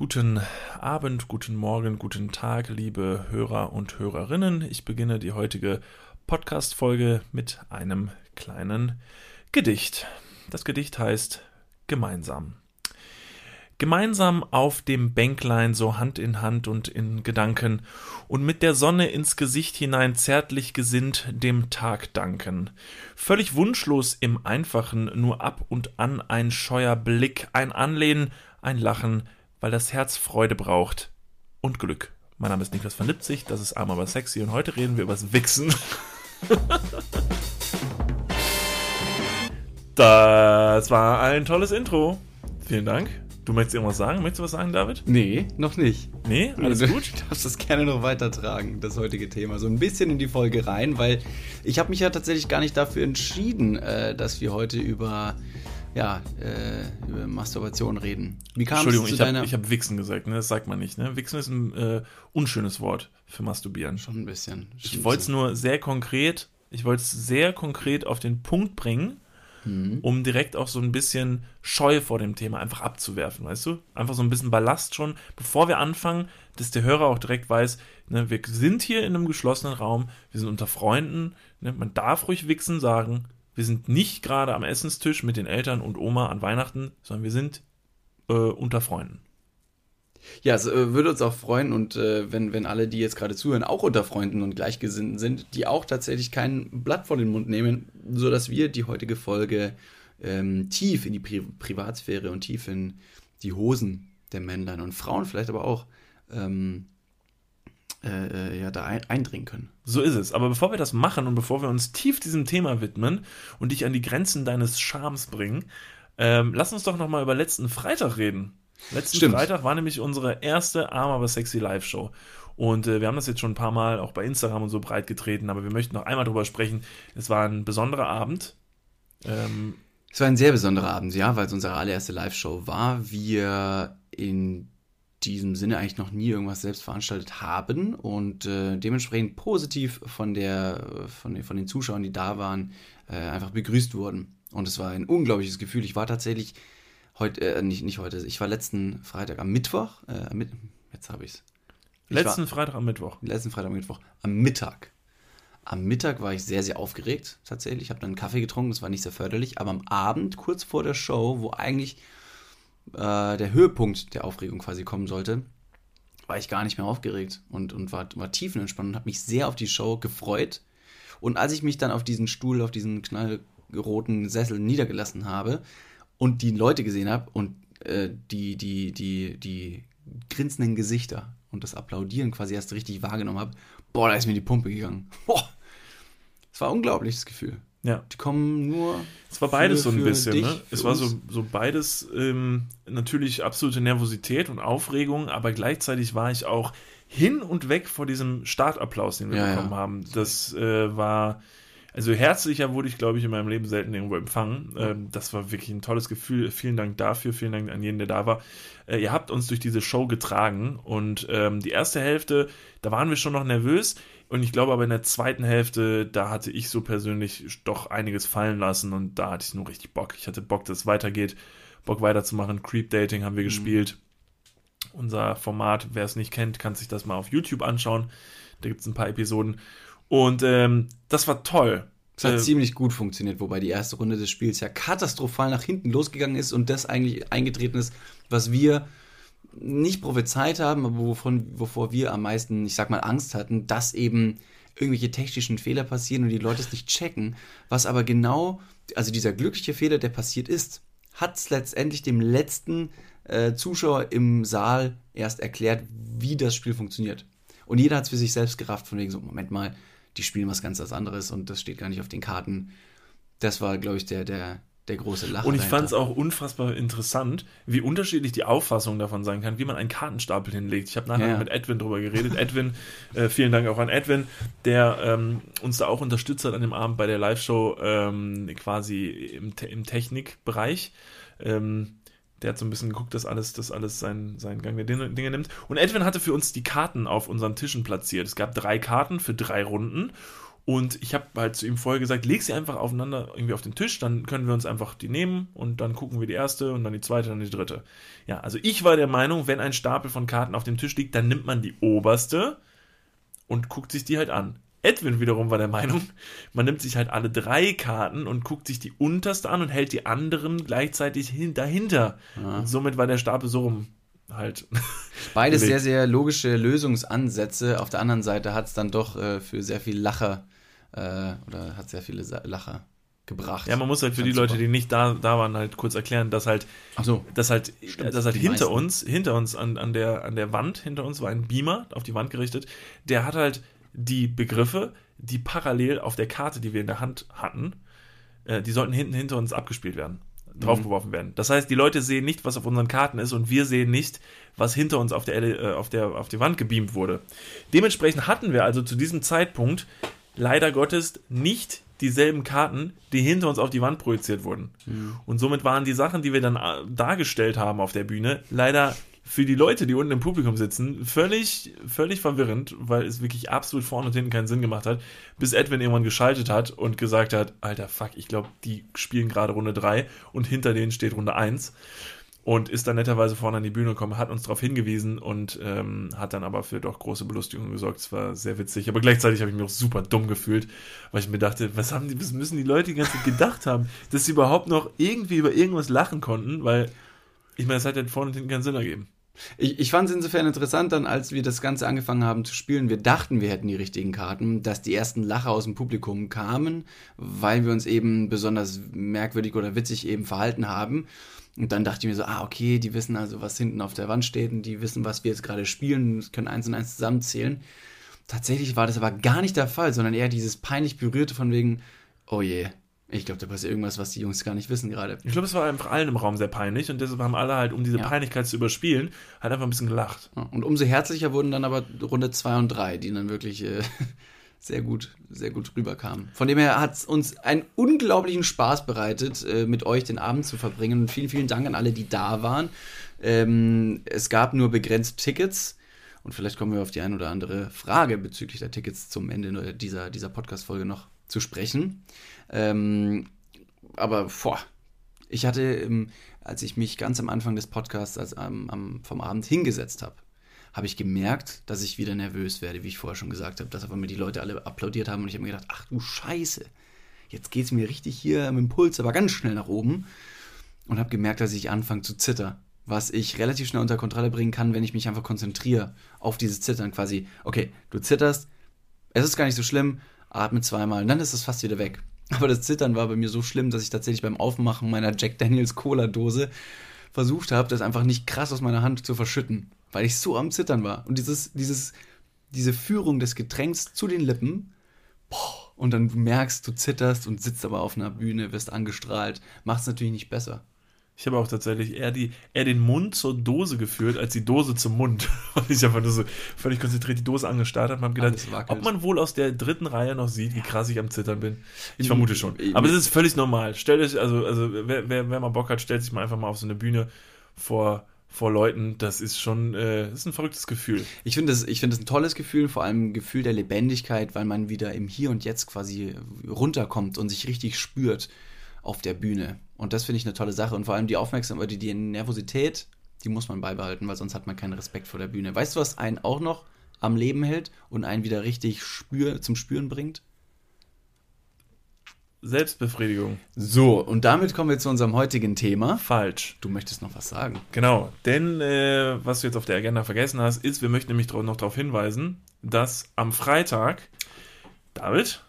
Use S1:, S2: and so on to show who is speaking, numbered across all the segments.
S1: Guten Abend, guten Morgen, guten Tag, liebe Hörer und Hörerinnen. Ich beginne die heutige Podcast-Folge mit einem kleinen Gedicht. Das Gedicht heißt Gemeinsam. Gemeinsam auf dem Bänklein so Hand in Hand und in Gedanken und mit der Sonne ins Gesicht hinein zärtlich gesinnt dem Tag danken. Völlig wunschlos im Einfachen, nur ab und an ein scheuer Blick, ein Anlehnen, ein Lachen, weil das Herz Freude braucht und Glück. Mein Name ist Niklas von Lipzig, das ist Arm aber sexy und heute reden wir übers Wichsen. das war ein tolles Intro. Vielen Dank. Du möchtest irgendwas sagen? Möchtest du was sagen, David?
S2: Nee, noch nicht.
S1: Nee, alles
S2: du
S1: gut?
S2: Du darfst das gerne noch weitertragen, das heutige Thema. So ein bisschen in die Folge rein, weil ich habe mich ja tatsächlich gar nicht dafür entschieden, äh, dass wir heute über, ja, äh, über Masturbation reden.
S1: Wie kam Entschuldigung, es zu ich habe hab Wichsen gesagt, ne? das sagt man nicht. Ne? Wichsen ist ein äh, unschönes Wort für Masturbieren.
S2: Schon ein bisschen.
S1: Ich wollte es nur sehr konkret, ich wollte es sehr konkret auf den Punkt bringen mhm. um direkt auch so ein bisschen Scheu vor dem Thema einfach abzuwerfen, weißt du? Einfach so ein bisschen Ballast schon, bevor wir anfangen, dass der Hörer auch direkt weiß, ne, wir sind hier in einem geschlossenen Raum, wir sind unter Freunden, ne, man darf ruhig Wichsen sagen, wir sind nicht gerade am Essenstisch mit den Eltern und Oma an Weihnachten, sondern wir sind äh, unter Freunden.
S2: Ja, es äh, würde uns auch freuen und äh, wenn, wenn alle, die jetzt gerade zuhören, auch unter Freunden und Gleichgesinnten sind, die auch tatsächlich kein Blatt vor den Mund nehmen, sodass wir die heutige Folge ähm, tief in die Pri Privatsphäre und tief in die Hosen der Männlein und Frauen vielleicht aber auch ähm, äh, ja, da ein eindringen können.
S1: So ist es. Aber bevor wir das machen und bevor wir uns tief diesem Thema widmen und dich an die Grenzen deines Charmes bringen, ähm, lass uns doch nochmal über letzten Freitag reden. Letzten Stimmt. Freitag war nämlich unsere erste Arm aber sexy Live-Show. Und äh, wir haben das jetzt schon ein paar Mal auch bei Instagram und so breit getreten, aber wir möchten noch einmal drüber sprechen. Es war ein besonderer Abend.
S2: Ähm, es war ein sehr besonderer Abend, ja, weil es unsere allererste Live-Show war. Wir in diesem Sinne eigentlich noch nie irgendwas selbst veranstaltet haben und äh, dementsprechend positiv von, der, von, den, von den Zuschauern, die da waren, äh, einfach begrüßt wurden. Und es war ein unglaubliches Gefühl. Ich war tatsächlich heute, äh, nicht, nicht heute, ich war letzten Freitag am Mittwoch, äh, mit, jetzt habe ich es.
S1: Letzten Freitag am Mittwoch.
S2: Letzten Freitag am Mittwoch, am Mittag. Am Mittag war ich sehr, sehr aufgeregt, tatsächlich. Ich habe dann einen Kaffee getrunken, das war nicht sehr förderlich. Aber am Abend, kurz vor der Show, wo eigentlich äh, der Höhepunkt der Aufregung quasi kommen sollte, war ich gar nicht mehr aufgeregt und, und war, war tiefenentspannt und habe mich sehr auf die Show gefreut. Und als ich mich dann auf diesen Stuhl, auf diesen knallroten Sessel niedergelassen habe, und die Leute gesehen habe und äh, die, die, die, die grinsenden Gesichter und das Applaudieren quasi erst richtig wahrgenommen habe, boah, da ist mir die Pumpe gegangen. Boah, es war ein unglaubliches Gefühl.
S1: Ja.
S2: Die kommen nur.
S1: Es war beides für, so ein bisschen, dich, ne? Es war so, so beides ähm, natürlich absolute Nervosität und Aufregung, aber gleichzeitig war ich auch hin und weg vor diesem Startapplaus, den wir ja, bekommen ja. haben. Das äh, war also herzlicher wurde ich, glaube ich, in meinem Leben selten irgendwo empfangen. Ähm, das war wirklich ein tolles Gefühl. Vielen Dank dafür, vielen Dank an jeden, der da war. Äh, ihr habt uns durch diese Show getragen und ähm, die erste Hälfte, da waren wir schon noch nervös. Und ich glaube aber in der zweiten Hälfte, da hatte ich so persönlich doch einiges fallen lassen und da hatte ich nur richtig Bock. Ich hatte Bock, dass es weitergeht, Bock weiterzumachen. Creep Dating haben wir mhm. gespielt. Unser Format, wer es nicht kennt, kann sich das mal auf YouTube anschauen. Da gibt es ein paar Episoden. Und ähm, das war toll.
S2: Es hat äh, ziemlich gut funktioniert, wobei die erste Runde des Spiels ja katastrophal nach hinten losgegangen ist und das eigentlich eingetreten ist, was wir nicht prophezeit haben, aber wovon, wovor wir am meisten, ich sag mal, Angst hatten, dass eben irgendwelche technischen Fehler passieren und die Leute es nicht checken. Was aber genau, also dieser glückliche Fehler, der passiert ist, hat es letztendlich dem letzten äh, Zuschauer im Saal erst erklärt, wie das Spiel funktioniert. Und jeder hat es für sich selbst gerafft, von wegen so, Moment mal, die spielen was ganz anderes und das steht gar nicht auf den Karten. Das war, glaube ich, der, der, der große Lacher.
S1: Und ich fand es auch unfassbar interessant, wie unterschiedlich die Auffassung davon sein kann, wie man einen Kartenstapel hinlegt. Ich habe nachher ja. mit Edwin drüber geredet. Edwin, äh, vielen Dank auch an Edwin, der ähm, uns da auch unterstützt hat an dem Abend bei der Live-Show ähm, quasi im, im Technikbereich. Ähm, der hat so ein bisschen geguckt, dass alles, dass alles seinen, seinen Gang der Dinge, Dinge nimmt. Und Edwin hatte für uns die Karten auf unseren Tischen platziert. Es gab drei Karten für drei Runden. Und ich habe halt zu ihm vorher gesagt, leg sie einfach aufeinander irgendwie auf den Tisch, dann können wir uns einfach die nehmen und dann gucken wir die erste und dann die zweite, dann die dritte. Ja, also ich war der Meinung, wenn ein Stapel von Karten auf dem Tisch liegt, dann nimmt man die oberste und guckt sich die halt an. Edwin wiederum war der Meinung, man nimmt sich halt alle drei Karten und guckt sich die unterste an und hält die anderen gleichzeitig hin dahinter. Ja. Und somit war der Stapel so rum halt.
S2: Beides sehr, sehr logische Lösungsansätze. Auf der anderen Seite hat es dann doch äh, für sehr viel Lacher äh, oder hat sehr viele Lacher gebracht.
S1: Ja, man muss halt für die Leute, die nicht da, da waren, halt kurz erklären, dass halt,
S2: Ach so,
S1: dass halt, stimmt, dass halt hinter meisten. uns, hinter uns an, an, der, an der Wand, hinter uns war ein Beamer auf die Wand gerichtet, der hat halt die Begriffe, die parallel auf der Karte, die wir in der Hand hatten, äh, die sollten hinten hinter uns abgespielt werden, draufgeworfen werden. Das heißt, die Leute sehen nicht, was auf unseren Karten ist und wir sehen nicht, was hinter uns auf der, äh, auf der, auf die Wand gebeamt wurde. Dementsprechend hatten wir also zu diesem Zeitpunkt leider Gottes nicht dieselben Karten, die hinter uns auf die Wand projiziert wurden. Mhm. Und somit waren die Sachen, die wir dann äh, dargestellt haben auf der Bühne, leider für die Leute, die unten im Publikum sitzen, völlig, völlig verwirrend, weil es wirklich absolut vorne und hinten keinen Sinn gemacht hat, bis Edwin irgendwann geschaltet hat und gesagt hat, alter Fuck, ich glaube, die spielen gerade Runde 3 und hinter denen steht Runde 1 und ist dann netterweise vorne an die Bühne gekommen, hat uns darauf hingewiesen und ähm, hat dann aber für doch große Belustigung gesorgt. Es war sehr witzig, aber gleichzeitig habe ich mich auch super dumm gefühlt, weil ich mir dachte, was haben die, was müssen die Leute die ganze Zeit gedacht haben, dass sie überhaupt noch irgendwie über irgendwas lachen konnten, weil ich meine, es hat ja vorne und hinten keinen Sinn ergeben.
S2: Ich, ich fand es insofern interessant, dann als wir das Ganze angefangen haben zu spielen, wir dachten, wir hätten die richtigen Karten, dass die ersten Lacher aus dem Publikum kamen, weil wir uns eben besonders merkwürdig oder witzig eben verhalten haben. Und dann dachte ich mir so, ah, okay, die wissen also, was hinten auf der Wand steht und die wissen, was wir jetzt gerade spielen, können eins und eins zusammenzählen. Tatsächlich war das aber gar nicht der Fall, sondern eher dieses peinlich berührte von wegen, oh je, ich glaube, da passiert irgendwas, was die Jungs gar nicht wissen gerade.
S1: Ich glaube, es war einfach allen im Raum sehr peinlich und deshalb haben alle halt, um diese ja. Peinlichkeit zu überspielen, halt einfach ein bisschen gelacht.
S2: Und umso herzlicher wurden dann aber Runde 2 und 3, die dann wirklich äh, sehr gut, sehr gut rüberkamen. Von dem her hat es uns einen unglaublichen Spaß bereitet, äh, mit euch den Abend zu verbringen. Und vielen, vielen Dank an alle, die da waren. Ähm, es gab nur begrenzt Tickets. Und vielleicht kommen wir auf die ein oder andere Frage bezüglich der Tickets zum Ende dieser, dieser Podcast-Folge noch zu sprechen. Ähm, aber boah, ich hatte, ähm, als ich mich ganz am Anfang des Podcasts als, ähm, am, vom Abend hingesetzt habe, habe ich gemerkt, dass ich wieder nervös werde, wie ich vorher schon gesagt habe, dass aber mir die Leute alle applaudiert haben und ich habe mir gedacht, ach du Scheiße, jetzt geht es mir richtig hier mit dem Puls aber ganz schnell nach oben und habe gemerkt, dass ich anfange zu zittern, was ich relativ schnell unter Kontrolle bringen kann, wenn ich mich einfach konzentriere auf dieses Zittern quasi. Okay, du zitterst, es ist gar nicht so schlimm, atme zweimal und dann ist es fast wieder weg. Aber das Zittern war bei mir so schlimm, dass ich tatsächlich beim Aufmachen meiner Jack Daniels Cola Dose versucht habe, das einfach nicht krass aus meiner Hand zu verschütten, weil ich so am Zittern war. Und dieses, dieses, diese Führung des Getränks zu den Lippen, boah, und dann merkst, du zitterst und sitzt aber auf einer Bühne, wirst angestrahlt, macht es natürlich nicht besser.
S1: Ich habe auch tatsächlich eher, die, eher den Mund zur Dose geführt, als die Dose zum Mund. Und ich einfach nur so völlig konzentriert die Dose angestarrt habe und habe gedacht, ob man wohl aus der dritten Reihe noch sieht, wie krass ich am Zittern bin. Ich vermute schon. Aber es ist völlig normal. Stellt euch, also, also wer, wer, wer mal Bock hat, stellt sich mal einfach mal auf so eine Bühne vor, vor Leuten, das ist schon, äh, das ist ein verrücktes Gefühl.
S2: Ich finde das, ich finde das ein tolles Gefühl, vor allem ein Gefühl der Lebendigkeit, weil man wieder im Hier und Jetzt quasi runterkommt und sich richtig spürt auf der Bühne. Und das finde ich eine tolle Sache. Und vor allem die Aufmerksamkeit, die, die Nervosität, die muss man beibehalten, weil sonst hat man keinen Respekt vor der Bühne. Weißt du, was einen auch noch am Leben hält und einen wieder richtig spür, zum Spüren bringt?
S1: Selbstbefriedigung.
S2: So, und damit kommen wir zu unserem heutigen Thema.
S1: Falsch.
S2: Du möchtest noch was sagen.
S1: Genau, denn äh, was du jetzt auf der Agenda vergessen hast, ist, wir möchten nämlich noch darauf hinweisen, dass am Freitag, David,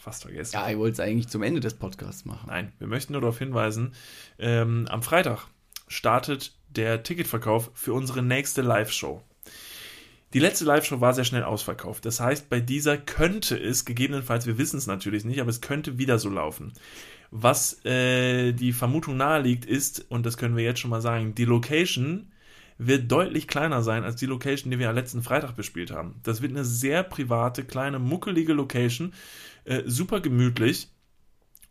S1: fast vergessen.
S2: Ja, ich wollte es eigentlich zum Ende des Podcasts machen.
S1: Nein, wir möchten nur darauf hinweisen, ähm, am Freitag startet der Ticketverkauf für unsere nächste Live-Show. Die letzte Live-Show war sehr schnell ausverkauft. Das heißt, bei dieser könnte es, gegebenenfalls, wir wissen es natürlich nicht, aber es könnte wieder so laufen. Was äh, die Vermutung naheliegt, ist, und das können wir jetzt schon mal sagen, die Location wird deutlich kleiner sein als die Location, die wir am letzten Freitag bespielt haben. Das wird eine sehr private, kleine, muckelige Location, äh, super gemütlich.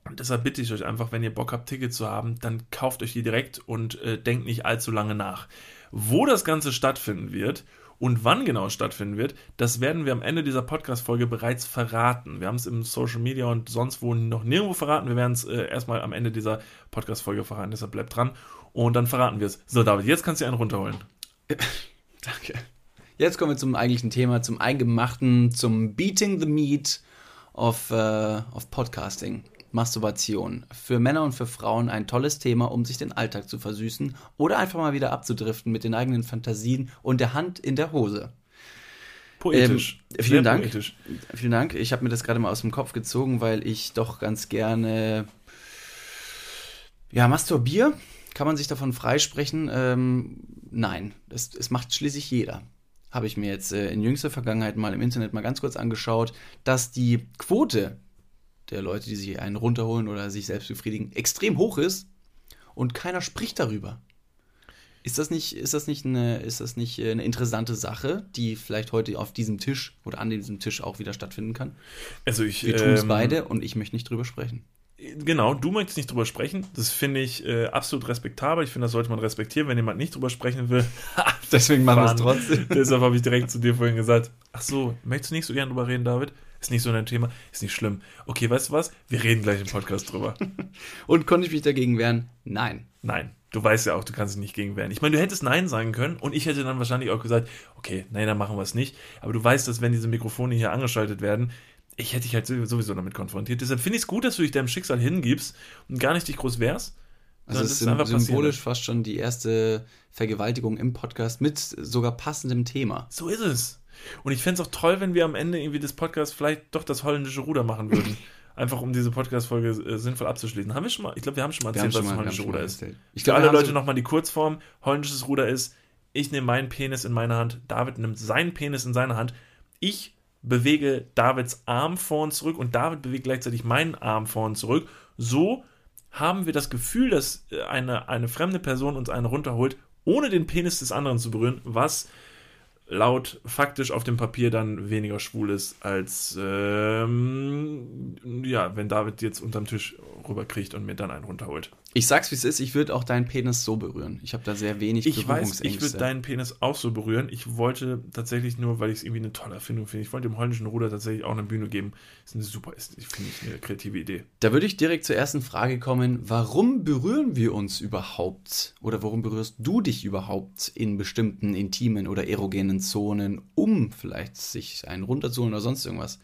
S1: Und deshalb bitte ich euch einfach, wenn ihr Bock habt, Tickets zu haben, dann kauft euch die direkt und äh, denkt nicht allzu lange nach. Wo das Ganze stattfinden wird Und wann genau stattfinden wird, das werden wir am Ende dieser Podcast-Folge bereits verraten. Wir haben es im Social Media und sonst wo noch nirgendwo verraten. Wir werden es äh, erstmal am Ende dieser Podcast-Folge verraten, deshalb bleibt dran. Und dann verraten wir es. So, David, jetzt kannst du einen runterholen.
S2: Danke. Jetzt kommen wir zum eigentlichen Thema, zum Eingemachten, zum Beating the Meat of, uh, of Podcasting. Masturbation. Für Männer und für Frauen ein tolles Thema, um sich den Alltag zu versüßen oder einfach mal wieder abzudriften mit den eigenen Fantasien und der Hand in der Hose. Poetisch. Ähm, vielen Dank. Poetisch. Vielen Dank. Ich habe mir das gerade mal aus dem Kopf gezogen, weil ich doch ganz gerne ja, masturbier. Kann man sich davon freisprechen? Ähm, nein, es, es macht schließlich jeder. Habe ich mir jetzt äh, in jüngster Vergangenheit mal im Internet mal ganz kurz angeschaut, dass die Quote der Leute, die sich einen runterholen oder sich selbst befriedigen, extrem hoch ist und keiner spricht darüber. Ist das nicht, ist das nicht, eine, ist das nicht eine interessante Sache, die vielleicht heute auf diesem Tisch oder an diesem Tisch auch wieder stattfinden kann? Also ich, Wir tun es ähm, beide und ich möchte nicht drüber sprechen.
S1: Genau, du möchtest nicht drüber sprechen. Das finde ich äh, absolut respektabel. Ich finde, das sollte man respektieren, wenn jemand nicht drüber sprechen will. Deswegen machen wir es trotzdem. Deshalb habe ich direkt zu dir vorhin gesagt: Ach so, möchtest du nicht so gern drüber reden, David? Ist nicht so ein Thema, ist nicht schlimm. Okay, weißt du was? Wir reden gleich im Podcast drüber.
S2: Und konnte ich mich dagegen wehren? Nein.
S1: Nein. Du weißt ja auch, du kannst dich nicht gegen wehren. Ich meine, du hättest Nein sagen können und ich hätte dann wahrscheinlich auch gesagt, okay, nein, dann machen wir es nicht. Aber du weißt, dass wenn diese Mikrofone hier angeschaltet werden, ich hätte dich halt sowieso damit konfrontiert. Deshalb finde ich es gut, dass du dich deinem Schicksal hingibst und gar nicht dich groß wehrst.
S2: Also es ist, symbolisch fast schon die erste Vergewaltigung im Podcast mit sogar passendem Thema.
S1: So ist es. Und ich fände es auch toll, wenn wir am Ende irgendwie des Podcasts vielleicht doch das holländische Ruder machen würden. Einfach um diese Podcast-Folge äh, sinnvoll abzuschließen. Haben wir schon mal, ich glaube, wir haben schon mal erzählt, was das holländische Ruder ist. Ich Für alle Leute nochmal die Kurzform. Holländisches Ruder ist, ich nehme meinen Penis in meine Hand, David nimmt seinen Penis in seine Hand. Ich bewege Davids Arm vor und zurück und David bewegt gleichzeitig meinen Arm vor und zurück. So haben wir das Gefühl, dass äh, eine, eine fremde Person uns einen runterholt, ohne den Penis des anderen zu berühren, was laut faktisch auf dem Papier dann weniger schwul ist, als ähm, ja, wenn David jetzt unterm Tisch rüberkriegt und mir dann einen runterholt.
S2: Ich sag's wie es ist, ich würde auch deinen Penis so berühren. Ich habe da sehr wenig
S1: Ich weiß, ich würde deinen Penis auch so berühren. Ich wollte tatsächlich nur, weil ich es irgendwie eine tolle Erfindung finde, ich wollte dem holländischen Ruder tatsächlich auch eine Bühne geben. Das ist eine super, ich finde ich eine kreative Idee.
S2: Da würde ich direkt zur ersten Frage kommen. Warum berühren wir uns überhaupt? Oder warum berührst du dich überhaupt in bestimmten intimen oder erogenen Zonen, um vielleicht sich einen runterzuholen oder sonst irgendwas?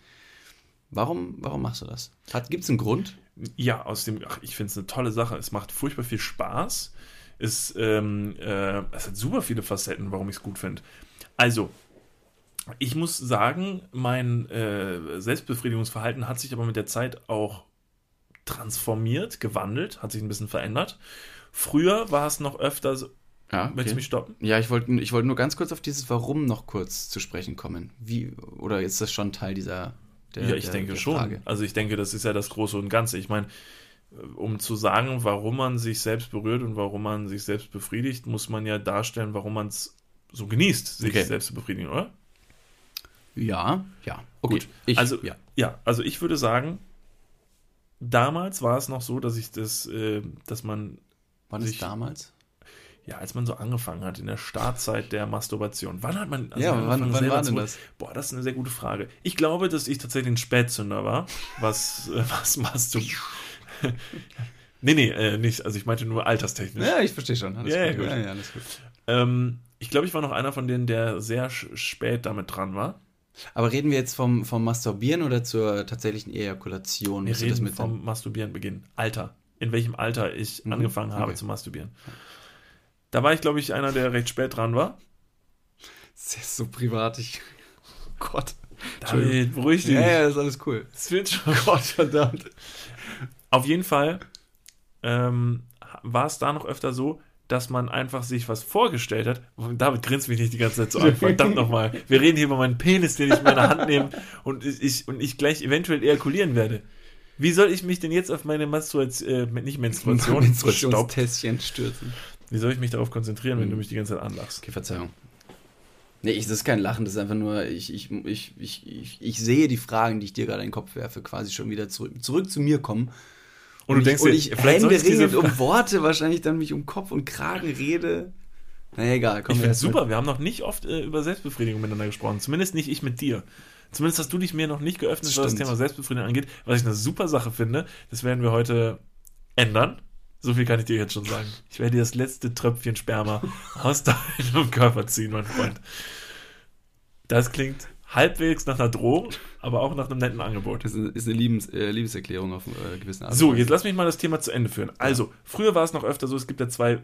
S2: Warum, warum machst du das? Gibt es einen Grund?
S1: Ja, aus dem, ach, ich finde es eine tolle Sache. Es macht furchtbar viel Spaß. Es, ähm, äh, es hat super viele Facetten, warum ich es gut finde. Also, ich muss sagen, mein äh, Selbstbefriedigungsverhalten hat sich aber mit der Zeit auch transformiert, gewandelt, hat sich ein bisschen verändert. Früher war es noch öfter so.
S2: Ja, okay. Willst du mich stoppen? Ja, ich wollte ich wollt nur ganz kurz auf dieses Warum noch kurz zu sprechen kommen. Wie, oder ist das schon Teil dieser
S1: der, ja, ich der, denke der schon. Frage. Also ich denke, das ist ja das Große und Ganze. Ich meine, um zu sagen, warum man sich selbst berührt und warum man sich selbst befriedigt, muss man ja darstellen, warum man es so genießt, sich okay. selbst zu befriedigen, oder?
S2: Ja, ja. Okay.
S1: Gut. Ich, also, ja. ja, also ich würde sagen, damals war es noch so, dass ich das, äh, dass man.
S2: War das damals?
S1: Ja, als man so angefangen hat, in der Startzeit der Masturbation. Wann hat man. Also
S2: ja, wann, wann war denn das?
S1: Boah, das ist eine sehr gute Frage. Ich glaube, dass ich tatsächlich ein Spätzünder war, was, äh, was Masturbation. nee, nee, äh, nicht. Also ich meinte nur alterstechnisch.
S2: Ja, ich verstehe schon. Alles
S1: ja, gut. Ja, ja, alles gut. Ähm, ich glaube, ich war noch einer von denen, der sehr spät damit dran war.
S2: Aber reden wir jetzt vom, vom Masturbieren oder zur tatsächlichen Ejakulation?
S1: Wir reden vom Masturbieren beginnen. Alter. In welchem Alter ich mhm. angefangen habe okay. zu masturbieren. Da war ich, glaube ich, einer, der recht spät dran war.
S2: Das ist so privat. Ich, oh Gott.
S1: David, beruhig dich.
S2: Ja, ja, ist alles cool.
S1: Es wird schon. Oh Gott, verdammt. Auf jeden Fall ähm, war es da noch öfter so, dass man einfach sich was vorgestellt hat. David grinst mich nicht die ganze Zeit so an. Verdammt nochmal. Wir reden hier über meinen Penis, den ich in meine Hand nehme und ich, und ich gleich eventuell ejakulieren werde. Wie soll ich mich denn jetzt auf meine Menstruation, äh, nicht Menstruation,
S2: Menstruationstässchen stürzen?
S1: Wie soll ich mich darauf konzentrieren, wenn du hm. mich die ganze Zeit anlachst?
S2: Okay, Verzeihung. Nee, ich, das ist kein Lachen, das ist einfach nur, ich, ich, ich, ich, ich, ich sehe die Fragen, die ich dir gerade in den Kopf werfe, quasi schon wieder zurück, zurück zu mir kommen. Und, und du denkst, und ich, dir, vielleicht Hände ringend um Worte wahrscheinlich dann mich um Kopf und Kragen rede. Na egal,
S1: komm. Ich finde super, mit. wir haben noch nicht oft äh, über Selbstbefriedigung miteinander gesprochen. Zumindest nicht ich mit dir. Zumindest hast du dich mir noch nicht geöffnet, was das Thema Selbstbefriedigung angeht. Was ich eine super Sache finde, das werden wir heute ändern. So viel kann ich dir jetzt schon sagen. Ich werde dir das letzte Tröpfchen Sperma aus deinem Körper ziehen, mein Freund. Das klingt halbwegs nach einer Drohung, aber auch nach einem netten Angebot.
S2: Das ist eine Liebes, äh, Liebeserklärung auf äh, gewissen Art.
S1: So, jetzt lass mich mal das Thema zu Ende führen. Also, früher war es noch öfter so, es gibt ja zwei,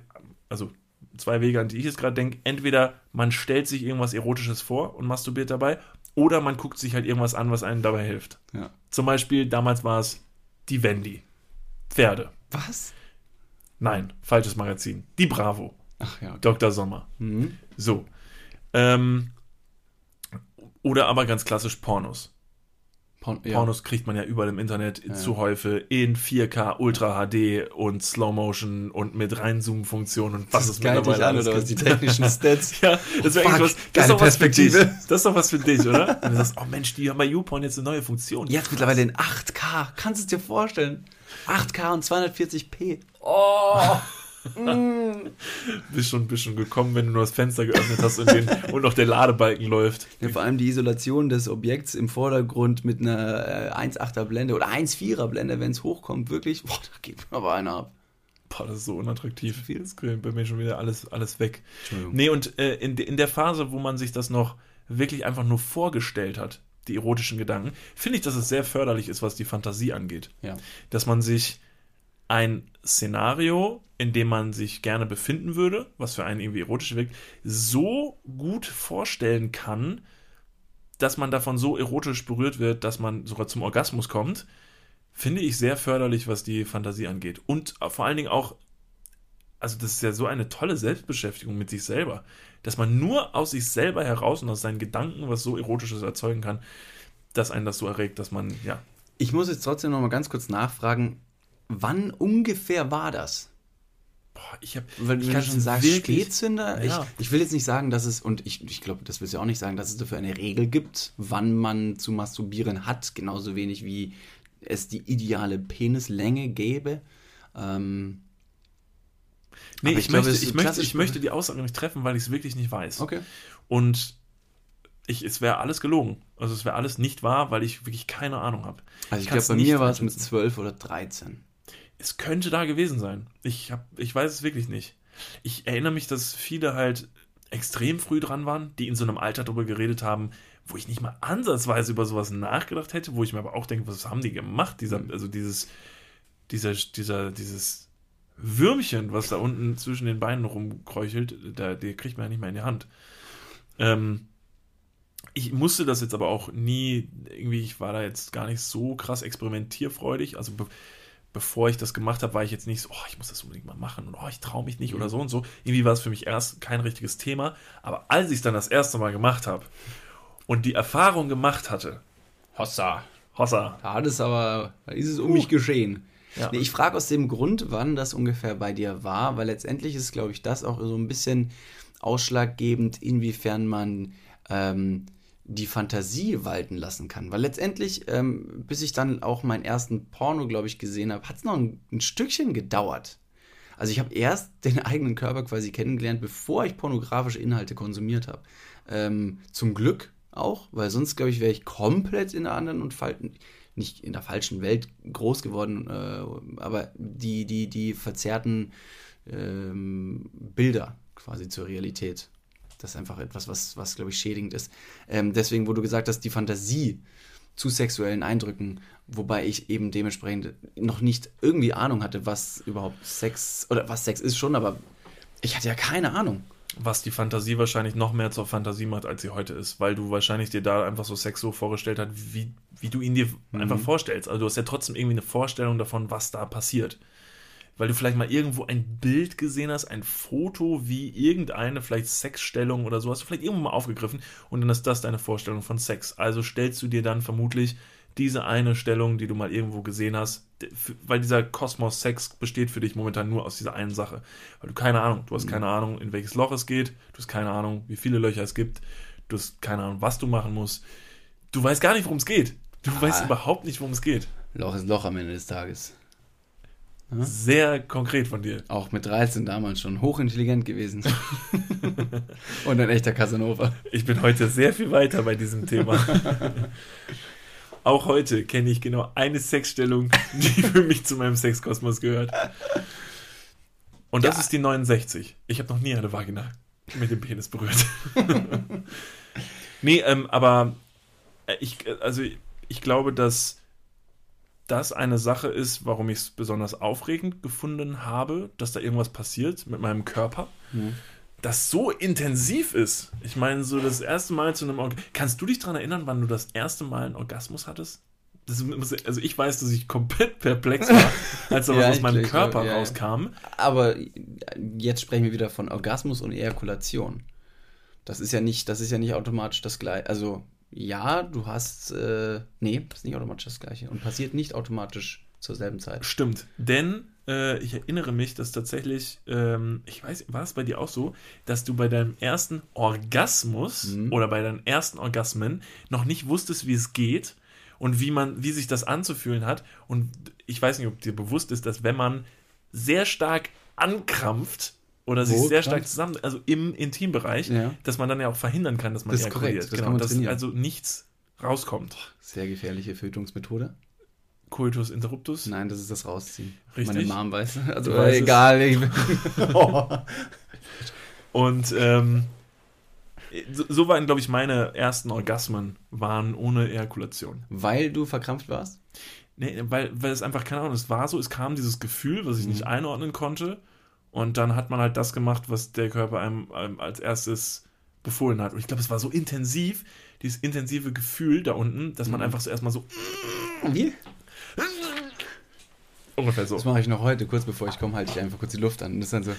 S1: also zwei Wege, an die ich jetzt gerade denke. Entweder man stellt sich irgendwas Erotisches vor und masturbiert dabei, oder man guckt sich halt irgendwas an, was einem dabei hilft. Ja. Zum Beispiel, damals war es die Wendy. Pferde.
S2: Was?
S1: Nein, falsches Magazin. Die Bravo.
S2: Ach ja. Okay.
S1: Dr. Sommer. Mhm. So. Ähm, oder aber ganz klassisch Pornos. Porn, ja. Pornos kriegt man ja überall im Internet ja. zu Häufe in 4K, Ultra HD und Slow Motion und mit Reinzoom-Funktion und was ist mittlerweile
S2: an, oder die technischen Stats.
S1: ja, das oh, was, das ist doch was für dich. Das ist doch was für dich, oder? Und du sagst, oh Mensch, die haben bei YouPorn jetzt eine neue Funktion.
S2: Jetzt mittlerweile in 8K. Kannst du es dir vorstellen? 8K und 240p.
S1: Oh! Mm. bist, schon, bist schon gekommen, wenn du nur das Fenster geöffnet hast und, den, und noch der Ladebalken läuft.
S2: Ja, vor allem die Isolation des Objekts im Vordergrund mit einer äh, 1,8er Blende oder 1,4er Blende, wenn es hochkommt, wirklich, boah, da geht mir aber einer ab.
S1: Boah, das ist so unattraktiv. Das kriegt bei mir schon wieder alles, alles weg. Nee, und äh, in, in der Phase, wo man sich das noch wirklich einfach nur vorgestellt hat, die erotischen Gedanken, finde ich, dass es sehr förderlich ist, was die Fantasie angeht.
S2: Ja.
S1: Dass man sich ein Szenario, in dem man sich gerne befinden würde, was für einen irgendwie erotisch wirkt, so gut vorstellen kann, dass man davon so erotisch berührt wird, dass man sogar zum Orgasmus kommt, finde ich sehr förderlich, was die Fantasie angeht. Und vor allen Dingen auch, also das ist ja so eine tolle Selbstbeschäftigung mit sich selber, dass man nur aus sich selber heraus und aus seinen Gedanken was so Erotisches erzeugen kann, dass einen das so erregt, dass man, ja.
S2: Ich muss jetzt trotzdem noch mal ganz kurz nachfragen, Wann ungefähr war das?
S1: Boah, ich habe,
S2: ich kann schon sagen, Spätzünder. Ja. Ich, ich, will jetzt nicht sagen, dass es, und ich, ich glaube, das willst du ja auch nicht sagen, dass es dafür eine Regel gibt, wann man zu masturbieren hat, genauso wenig wie es die ideale Penislänge gäbe. Ähm,
S1: nee, ich, ich, möchte, ich, möchte, ich möchte die Aussage nicht treffen, weil ich es wirklich nicht weiß.
S2: Okay.
S1: Und ich, es wäre alles gelogen. Also es wäre alles nicht wahr, weil ich wirklich keine Ahnung habe.
S2: Also ich, ich glaube, bei mir war es mit 12 oder 13
S1: es könnte da gewesen sein. Ich, hab, ich weiß es wirklich nicht. Ich erinnere mich, dass viele halt extrem früh dran waren, die in so einem Alter darüber geredet haben, wo ich nicht mal ansatzweise über sowas nachgedacht hätte, wo ich mir aber auch denke, was haben die gemacht? Dieser, also dieses, dieser, dieser, dieses Würmchen, was da unten zwischen den Beinen rumkräuchelt, da, der kriegt man ja nicht mehr in die Hand. Ähm, ich musste das jetzt aber auch nie, irgendwie, ich war da jetzt gar nicht so krass experimentierfreudig. Also bevor ich das gemacht habe, war ich jetzt nicht so, oh, ich muss das unbedingt mal machen und oh, ich traue mich nicht mhm. oder so und so. Irgendwie war es für mich erst kein richtiges Thema. Aber als ich es dann das erste Mal gemacht habe und die Erfahrung gemacht hatte,
S2: Hossa.
S1: Hossa.
S2: Da hat es aber, da ist es um uh. mich geschehen. Ja. Nee, ich frage aus dem Grund, wann das ungefähr bei dir war, weil letztendlich ist, glaube ich, das auch so ein bisschen ausschlaggebend, inwiefern man ähm, die Fantasie walten lassen kann. Weil letztendlich, ähm, bis ich dann auch meinen ersten Porno, glaube ich, gesehen habe, hat es noch ein, ein, Stückchen gedauert. Also ich habe erst den eigenen Körper quasi kennengelernt, bevor ich pornografische Inhalte konsumiert habe. Ähm, zum Glück auch, weil sonst, glaube ich, wäre ich komplett in einer anderen und nicht in der falschen Welt groß geworden, äh, aber die, die, die verzerrten ähm, Bilder quasi zur Realität das ist einfach etwas, was, was glaube ich, schädigend ist. Ähm, deswegen, wo du gesagt hast, die Fantasie zu sexuellen Eindrücken, wobei ich eben dementsprechend noch nicht irgendwie Ahnung hatte, was überhaupt Sex oder was Sex ist schon, aber ich hatte ja keine Ahnung.
S1: Was die Fantasie wahrscheinlich noch mehr zur Fantasie macht, als sie heute ist, weil du wahrscheinlich dir da einfach so Sex so vorgestellt hast, wie, wie du ihn dir mhm. einfach vorstellst. Also du hast ja trotzdem irgendwie eine Vorstellung davon, was da passiert weil du vielleicht mal irgendwo ein Bild gesehen hast, ein Foto wie irgendeine vielleicht Sexstellung oder so, hast du vielleicht irgendwo mal aufgegriffen und dann ist das deine Vorstellung von Sex. Also stellst du dir dann vermutlich diese eine Stellung, die du mal irgendwo gesehen hast, weil dieser Kosmos Sex besteht für dich momentan nur aus dieser einen Sache. Weil du keine Ahnung, du hast keine mhm. Ahnung, in welches Loch es geht, du hast keine Ahnung, wie viele Löcher es gibt, du hast keine Ahnung, was du machen musst. Du weißt gar nicht, worum es geht. Du ah. weißt überhaupt nicht, worum es geht.
S2: Loch ist Loch am Ende des Tages.
S1: Sehr konkret von dir.
S2: Auch mit 13 damals schon hochintelligent gewesen. Und ein echter Casanova.
S1: Ich bin heute sehr viel weiter bei diesem Thema. Auch heute kenne ich genau eine Sexstellung, die für mich zu meinem Sexkosmos gehört. Und das ja. ist die 69. Ich habe noch nie eine Vagina mit dem Penis berührt. nee, ähm, aber äh, ich, also ich glaube, dass das eine Sache ist, warum ich es besonders aufregend gefunden habe, dass da irgendwas passiert mit meinem Körper. Mhm. Das so intensiv ist. Ich meine, so das erste Mal zu einem Orgasmus. Kannst du dich daran erinnern, wann du das erste Mal einen Orgasmus hattest? Muss, also ich weiß, dass ich komplett perplex war, als da was ja, aus meinem Körper ja, rauskam.
S2: Aber jetzt sprechen wir wieder von Orgasmus und Ejakulation. Das ist ja nicht, das ist ja nicht automatisch das gleiche. Also ja, du hast, äh, nee, das ist nicht automatisch das gleiche und passiert nicht automatisch zur selben Zeit.
S1: Stimmt, denn äh, ich erinnere mich, dass tatsächlich, ähm, ich weiß, war es bei dir auch so, dass du bei deinem ersten Orgasmus mhm. oder bei deinen ersten Orgasmen noch nicht wusstest, wie es geht und wie man, wie sich das anzufühlen hat. Und ich weiß nicht, ob dir bewusst ist, dass wenn man sehr stark ankrampft, oder sich sehr stark zusammen, also im Intimbereich, ja. dass man dann ja auch verhindern kann, dass man das ejakuliert. Korrekt, das genau, dass also nichts rauskommt.
S2: Sehr gefährliche Fötungsmethode.
S1: Coitus interruptus?
S2: Nein, das ist das Rausziehen. Richtig. Meine Mom weiß. Also weiß egal.
S1: oh. Und ähm, so, so waren, glaube ich, meine ersten Orgasmen waren ohne Ejakulation.
S2: Weil du verkrampft warst?
S1: Nee, weil, weil es einfach, keine Ahnung, es war so, es kam dieses Gefühl, was ich mhm. nicht einordnen konnte. Und dann hat man halt das gemacht, was der Körper einem, einem als erstes befohlen hat. Und ich glaube, es war so intensiv, dieses intensive Gefühl da unten, dass man mhm. einfach so erstmal so. Wie?
S2: Ungefähr so. Das mache ich noch heute, kurz bevor ich komme, halte ich einfach kurz die Luft an. Und das ist dann so.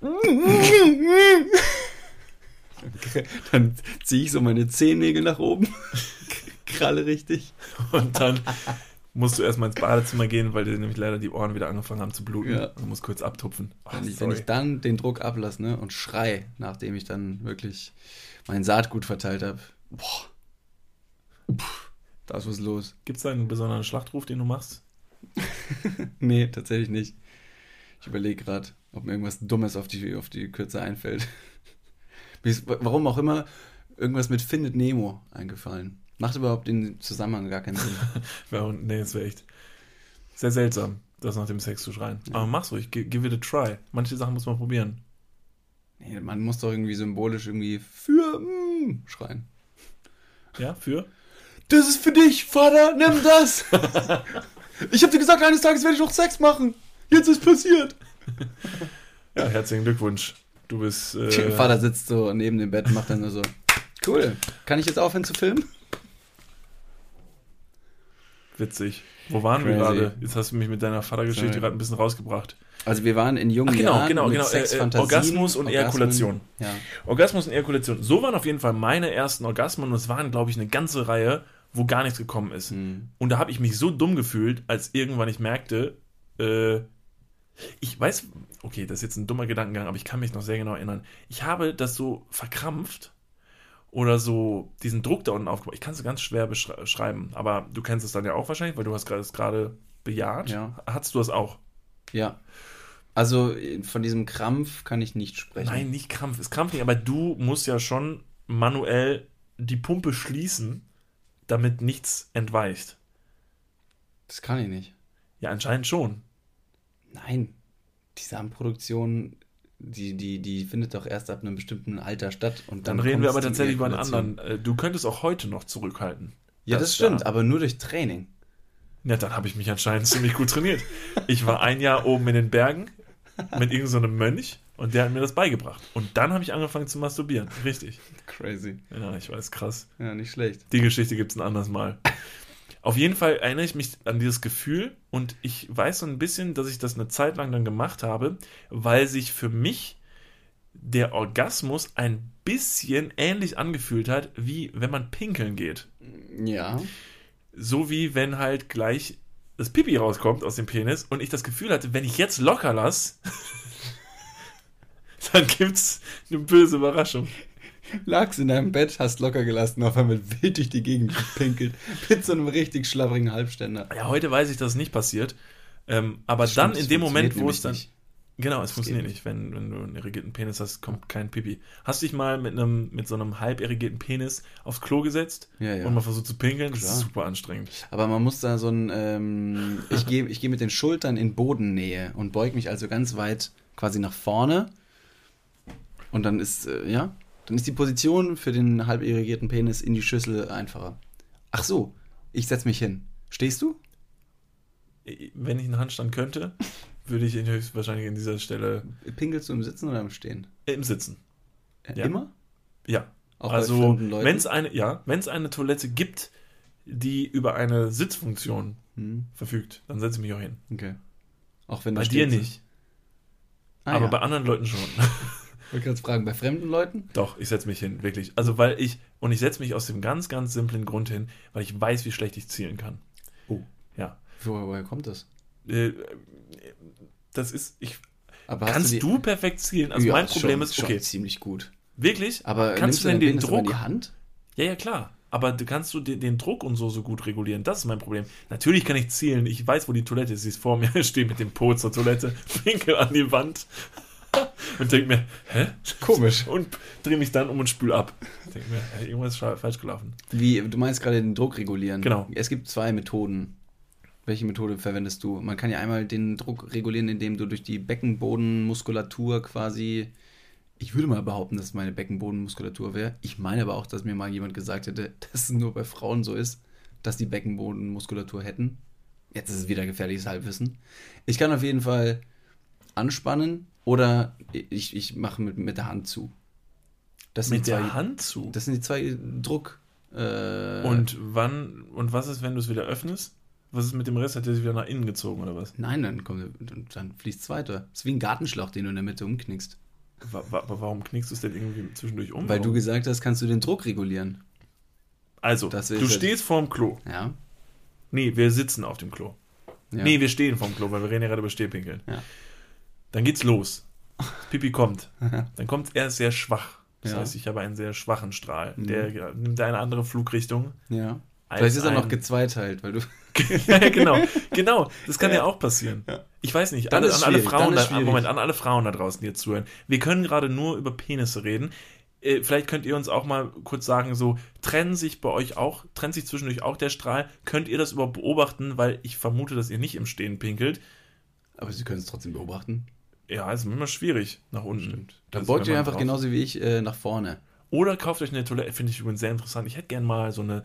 S2: dann ziehe ich so meine Zehennägel nach oben. Kralle richtig.
S1: Und dann musst du erstmal ins Badezimmer gehen, weil dir nämlich leider die Ohren wieder angefangen haben zu bluten. Ja. Du musst kurz abtupfen.
S2: Oh, wenn, ich, wenn, ich, dann den Druck ablasse ne, und schrei, nachdem ich dann wirklich mein Saatgut verteilt habe, boah, da ist was los.
S1: Gibt es da einen besonderen Schlachtruf, den du machst?
S2: nee, tatsächlich nicht. Ich überlege gerade, ob mir irgendwas Dummes auf die, auf die Kürze einfällt. Warum auch immer, irgendwas mit Findet Nemo eingefallen. Macht überhaupt den Zusammenhang gar keinen Sinn.
S1: nee, das wäre echt sehr seltsam, das nach dem Sex zu schreien. Ja. Aber mach's ruhig, give it a try. Manche Sachen muss man probieren.
S2: Nee, man muss doch irgendwie symbolisch irgendwie für mm, schreien.
S1: Ja, für?
S2: Das ist für dich, Vater, nimm das! ich hab dir gesagt, eines Tages werde ich noch Sex machen. Jetzt ist passiert.
S1: ja, herzlichen Glückwunsch. Du bist.
S2: Äh... Vater sitzt so neben dem Bett und macht dann nur so. Cool. Kann ich jetzt aufhören zu filmen?
S1: Witzig. Wo waren Crazy. wir gerade? Jetzt hast du mich mit deiner Vatergeschichte gerade ein bisschen rausgebracht.
S2: Also wir waren in jungen Ach, genau, Jahren
S1: genau, genau. Äh, äh Orgasmus und. Ejakulation. Ja. Orgasmus und Ejakulation. So waren auf jeden Fall meine ersten Orgasmen und es waren, glaube ich, eine ganze Reihe, wo gar nichts gekommen ist. Mhm. Und da habe ich mich so dumm gefühlt, als irgendwann ich merkte, äh, ich weiß, okay, das ist jetzt ein dummer Gedankengang, aber ich kann mich noch sehr genau erinnern. Ich habe das so verkrampft oder so diesen Druck da unten aufgebaut. Ich kann es ganz schwer beschreiben, aber du kennst es dann ja auch wahrscheinlich, weil du hast es gerade bejaht. Ja. Hattest du das auch?
S2: Ja. Also von diesem Krampf kann ich nicht sprechen.
S1: Nein, nicht Krampf. Ist Krampf nicht, aber du musst ja schon manuell die Pumpe schließen, damit nichts entweicht.
S2: Das kann ich nicht.
S1: Ja, anscheinend schon.
S2: Nein. Die Samenproduktion die, die, die findet doch erst ab einem bestimmten Alter statt. Und
S1: dann, dann reden wir aber tatsächlich über einen anderen. Äh, du könntest auch heute noch zurückhalten.
S2: Ja, das, das stimmt, da. aber nur durch Training.
S1: Ja, dann habe ich mich anscheinend ziemlich gut trainiert. Ich war ein Jahr oben in den Bergen mit irgendeinem so Mönch und der hat mir das beigebracht. Und dann habe ich angefangen zu masturbieren. Richtig.
S2: Crazy.
S1: Ja, ich weiß, krass.
S2: Ja, nicht schlecht.
S1: Die Geschichte gibt es ein anderes Mal. Auf jeden Fall erinnere ich mich an dieses Gefühl und ich weiß so ein bisschen, dass ich das eine Zeit lang dann gemacht habe, weil sich für mich der Orgasmus ein bisschen ähnlich angefühlt hat, wie wenn man pinkeln geht.
S2: Ja.
S1: So wie wenn halt gleich das Pipi rauskommt aus dem Penis und ich das Gefühl hatte, wenn ich jetzt locker lasse, dann gibt es eine böse Überraschung
S2: lagst in deinem Bett, hast locker gelassen, auf einmal wild durch die Gegend gepinkelt, mit so einem richtig schlabberigen Halbständer.
S1: Ja, heute weiß ich, dass es nicht passiert. Ähm, aber das dann stimmt, in dem Moment, wo es dann. Nicht. Genau, es das funktioniert nicht. Wenn, wenn du einen irrigierten Penis hast, kommt kein Pipi. Hast du dich mal mit einem mit so einem halb irrigierten Penis aufs Klo gesetzt
S2: ja, ja.
S1: und mal versucht zu pinkeln? Klar. Das ist super anstrengend.
S2: Aber man muss da so ein, ähm, ich gehe ich geh mit den Schultern in Bodennähe und beug mich also ganz weit quasi nach vorne. Und dann ist, äh, ja, dann ist die Position für den halb irrigierten Penis in die Schüssel einfacher. Ach so, ich setz mich hin. Stehst du?
S1: Wenn ich einen Handstand könnte, würde ich ihn höchstwahrscheinlich in dieser Stelle.
S2: Pinkelst du im Sitzen oder im Stehen?
S1: Im Sitzen.
S2: Ja. Immer?
S1: Ja. Auch also, wenn es eine, ja, wenn es eine Toilette gibt, die über eine Sitzfunktion hm. verfügt, dann setze ich mich auch hin.
S2: Okay.
S1: Auch wenn bei dir nicht. Ah, aber ja. bei anderen Leuten schon.
S2: Ich wollte gerade fragen, bei fremden Leuten?
S1: Doch, ich setze mich hin, wirklich. Also, weil ich, und ich setze mich aus dem ganz, ganz simplen Grund hin, weil ich weiß, wie schlecht ich zielen kann.
S2: Oh.
S1: Ja.
S2: Woher, woher kommt das?
S1: Äh, das ist, ich. Aber kannst du, du, perfekt zielen? Also, ja, mein Problem schon, ist, okay.
S2: ziemlich gut.
S1: Wirklich?
S2: Aber
S1: kannst du denn den Druck.
S2: In die Hand?
S1: Ja, ja, klar. Aber du kannst du den, den, Druck und so so gut regulieren. Das ist mein Problem. Natürlich kann ich zielen. Ich weiß, wo die Toilette ist. Sie ist vor mir. Ich stehe mit dem Po zur Toilette, winkel an die Wand und denke mir, hä?
S2: Komisch.
S1: Und drehe mich dann um und spül ab. Denke mir, hey, irgendwas ist falsch gelaufen.
S2: Wie, du meinst gerade den Druck regulieren?
S1: Genau.
S2: Es gibt zwei Methoden. Welche Methode verwendest du? Man kann ja einmal den Druck regulieren, indem du durch die Beckenbodenmuskulatur quasi. Ich würde mal behaupten, dass es meine Beckenbodenmuskulatur wäre. Ich meine aber auch, dass mir mal jemand gesagt hätte, dass es nur bei Frauen so ist, dass die Beckenbodenmuskulatur hätten. Jetzt ist es wieder gefährliches Halbwissen. Ich kann auf jeden Fall anspannen oder ich, ich mache mit, mit der Hand zu.
S1: Das mit der Hand zu?
S2: Das sind die zwei Druck.
S1: Äh, und wann und was ist, wenn du es wieder öffnest? Was ist mit dem Rest? Hat der sich wieder nach innen gezogen oder was?
S2: Nein, dann, kommt, dann fließt es weiter. Das ist wie ein Gartenschlauch, den du in der Mitte umknickst.
S1: Warum knickst du es denn irgendwie zwischendurch um?
S2: Weil du gesagt hast, kannst du den Druck regulieren.
S1: Also, du stehst vorm Klo.
S2: Ja.
S1: Nee, wir sitzen auf dem Klo. Ja. Nee, wir stehen vorm Klo, weil wir reden ja gerade über Stehpinkeln.
S2: Ja.
S1: Dann geht's los. Pipi kommt. Dann kommt er sehr schwach. Das ja. heißt, ich habe einen sehr schwachen Strahl. Mhm. Der nimmt eine andere Flugrichtung.
S2: Ja. Vielleicht ist er noch gezweiteilt, weil du.
S1: ja, genau, genau. Das kann ja, ja auch passieren. Ja. Ich weiß nicht. Alle, an alle Frauen, da, Moment, an alle Frauen da draußen, die jetzt zuhören. Wir können gerade nur über Penisse reden. Äh, vielleicht könnt ihr uns auch mal kurz sagen, so trennen sich bei euch auch, trennt sich zwischendurch auch der Strahl? Könnt ihr das überhaupt beobachten? Weil ich vermute, dass ihr nicht im Stehen pinkelt.
S2: Aber sie können es trotzdem beobachten.
S1: Ja, ist immer schwierig nach unten.
S2: Stimmt. Dann beugt ihr einfach drauf. genauso wie ich äh, nach vorne.
S1: Oder kauft euch eine Toilette, finde ich übrigens sehr interessant. Ich hätte gerne mal so eine,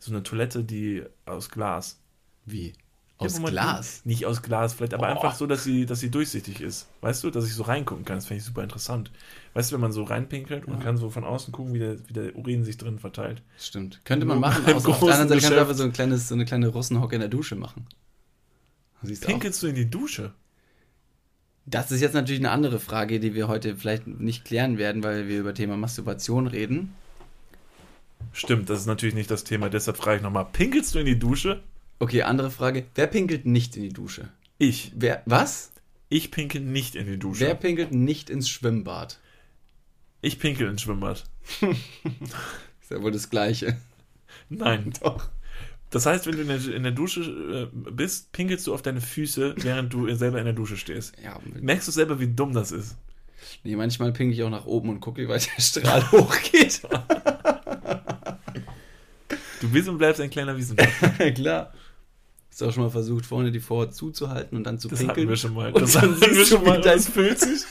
S1: so eine Toilette, die aus Glas.
S2: Wie? Aus ja, Glas?
S1: Nicht aus Glas, vielleicht, aber oh. einfach so, dass sie, dass sie durchsichtig ist. Weißt du, dass ich so reingucken kann. Das finde ich super interessant. Weißt du, wenn man so reinpinkelt ja. und kann so von außen gucken, wie der, wie der Urin sich drin verteilt.
S2: Stimmt. Könnte man machen. Außer auf der anderen Seite kann man einfach so, ein kleines, so eine kleine Russenhocke in der Dusche machen.
S1: Pinkelst du in die Dusche?
S2: Das ist jetzt natürlich eine andere Frage, die wir heute vielleicht nicht klären werden, weil wir über Thema Masturbation reden.
S1: Stimmt, das ist natürlich nicht das Thema, deshalb frage ich nochmal, pinkelst du in die Dusche?
S2: Okay, andere Frage. Wer pinkelt nicht in die Dusche?
S1: Ich.
S2: Wer, was?
S1: Ich pinkel nicht in die Dusche.
S2: Wer pinkelt nicht ins Schwimmbad?
S1: Ich pinkel ins Schwimmbad.
S2: ist ja wohl das Gleiche.
S1: Nein.
S2: Doch.
S1: Das heißt, wenn du in der, in der Dusche äh, bist, pinkelst du auf deine Füße, während du selber in der Dusche stehst.
S2: Ja,
S1: Merkst du selber, wie dumm das ist?
S2: Nee, manchmal pinkel ich auch nach oben und gucke, wie weit der Strahl hochgeht.
S1: du bist und bleibst ein kleiner Wissenschaftler.
S2: Klar. Hast du auch schon mal versucht, vorne die Vorhaut zuzuhalten und dann zu
S1: das
S2: pinkeln?
S1: Das hatten wir schon mal. Das hatten wir schon mal. Das füllt sich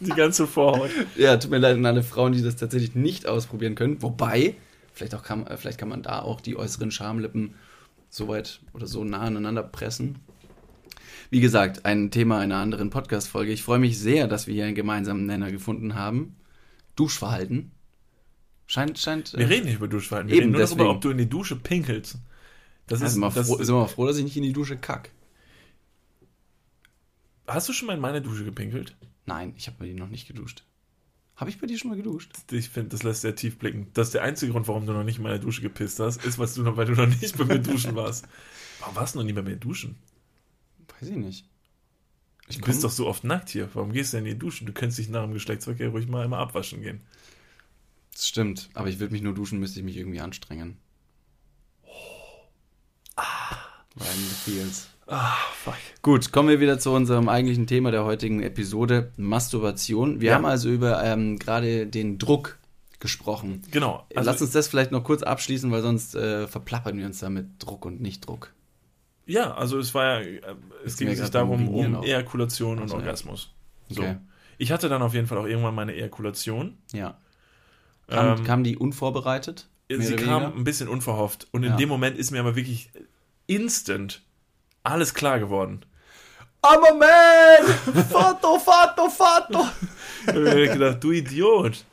S1: die ganze Vorhaut.
S2: Ja, tut mir leid an alle Frauen, die das tatsächlich nicht ausprobieren können. Wobei, vielleicht, auch kann, vielleicht kann man da auch die äußeren Schamlippen so weit oder so nah aneinander pressen. Wie gesagt, ein Thema einer anderen Podcast-Folge. Ich freue mich sehr, dass wir hier einen gemeinsamen Nenner gefunden haben. Duschverhalten. Scheint, scheint.
S1: Wir äh, reden nicht über Duschverhalten. Wir eben, reden nur deswegen. darüber, ob du in die Dusche pinkelst.
S2: Das ist, mal das froh, sind wir mal froh, dass ich nicht in die Dusche kack.
S1: Hast du schon mal in meine Dusche gepinkelt?
S2: Nein, ich habe bei dir noch nicht geduscht. Habe ich bei dir schon mal geduscht?
S1: Ich finde, das lässt sehr tief blicken. Das ist der einzige Grund, warum du noch nicht in meiner Dusche gepisst hast, ist, weil du noch, weil du noch nicht bei mir duschen warst. Warum warst du noch nie bei mir duschen?
S2: Weiß ich nicht.
S1: Ich du bist doch so oft nackt hier. Warum gehst du denn in die Duschen? Du könntest dich nach dem Geschlechtsverkehr ruhig mal einmal abwaschen gehen.
S2: Das stimmt, aber ich würde mich nur duschen, müsste ich mich irgendwie anstrengen.
S1: Oh. Ah.
S2: Weil mir fehlt's. Ah, fuck. Gut, kommen wir wieder zu unserem eigentlichen Thema der heutigen Episode, Masturbation. Wir ja. haben also über ähm, gerade den Druck gesprochen.
S1: Genau.
S2: Also Lass uns das vielleicht noch kurz abschließen, weil sonst äh, verplappern wir uns da mit Druck und Nicht-Druck.
S1: Ja, also es war ja, äh, es ging sich darum, um Ejakulation also, und Orgasmus. Ja. So. Okay. Ich hatte dann auf jeden Fall auch irgendwann meine Ejakulation.
S2: Ja. Kam, ähm, kam die unvorbereitet?
S1: Sie kam ein bisschen unverhofft. Und in ja. dem Moment ist mir aber wirklich instant alles klar geworden.
S2: I'm a man! Foto, Foto, Foto!
S1: ich habe mir gedacht, du Idiot.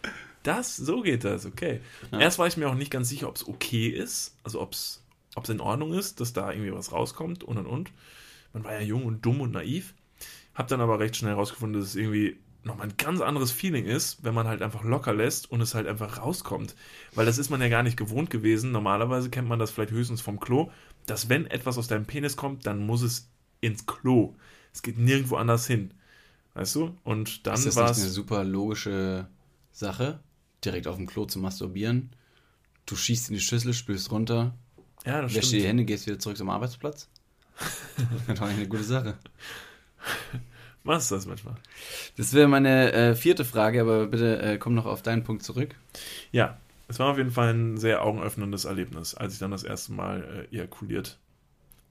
S1: Das, so geht das, okay. Ja. Erst war ich mir auch nicht ganz sicher, ob es okay ist, also ob es in Ordnung ist, dass da irgendwie was rauskommt und und und. Man war ja jung und dumm und naiv. Hab dann aber recht schnell herausgefunden, dass es irgendwie nochmal ein ganz anderes Feeling ist, wenn man halt einfach locker lässt und es halt einfach rauskommt. Weil das ist man ja gar nicht gewohnt gewesen. Normalerweise kennt man das vielleicht höchstens vom Klo, dass wenn etwas aus deinem Penis kommt, dann muss es ins Klo. Es geht nirgendwo anders hin. Weißt du? Und dann war es. Ist das
S2: nicht eine super logische Sache, direkt auf dem Klo zu masturbieren? Du schießt in die Schüssel, spülst runter, ja, das wäschst dir die Hände, gehst wieder zurück zum Arbeitsplatz. das ist doch eine gute Sache.
S1: Machst du das manchmal?
S2: Das wäre meine äh, vierte Frage, aber bitte äh, komm noch auf deinen Punkt zurück.
S1: Ja, es war auf jeden Fall ein sehr augenöffnendes Erlebnis, als ich dann das erste Mal äh, ejakuliert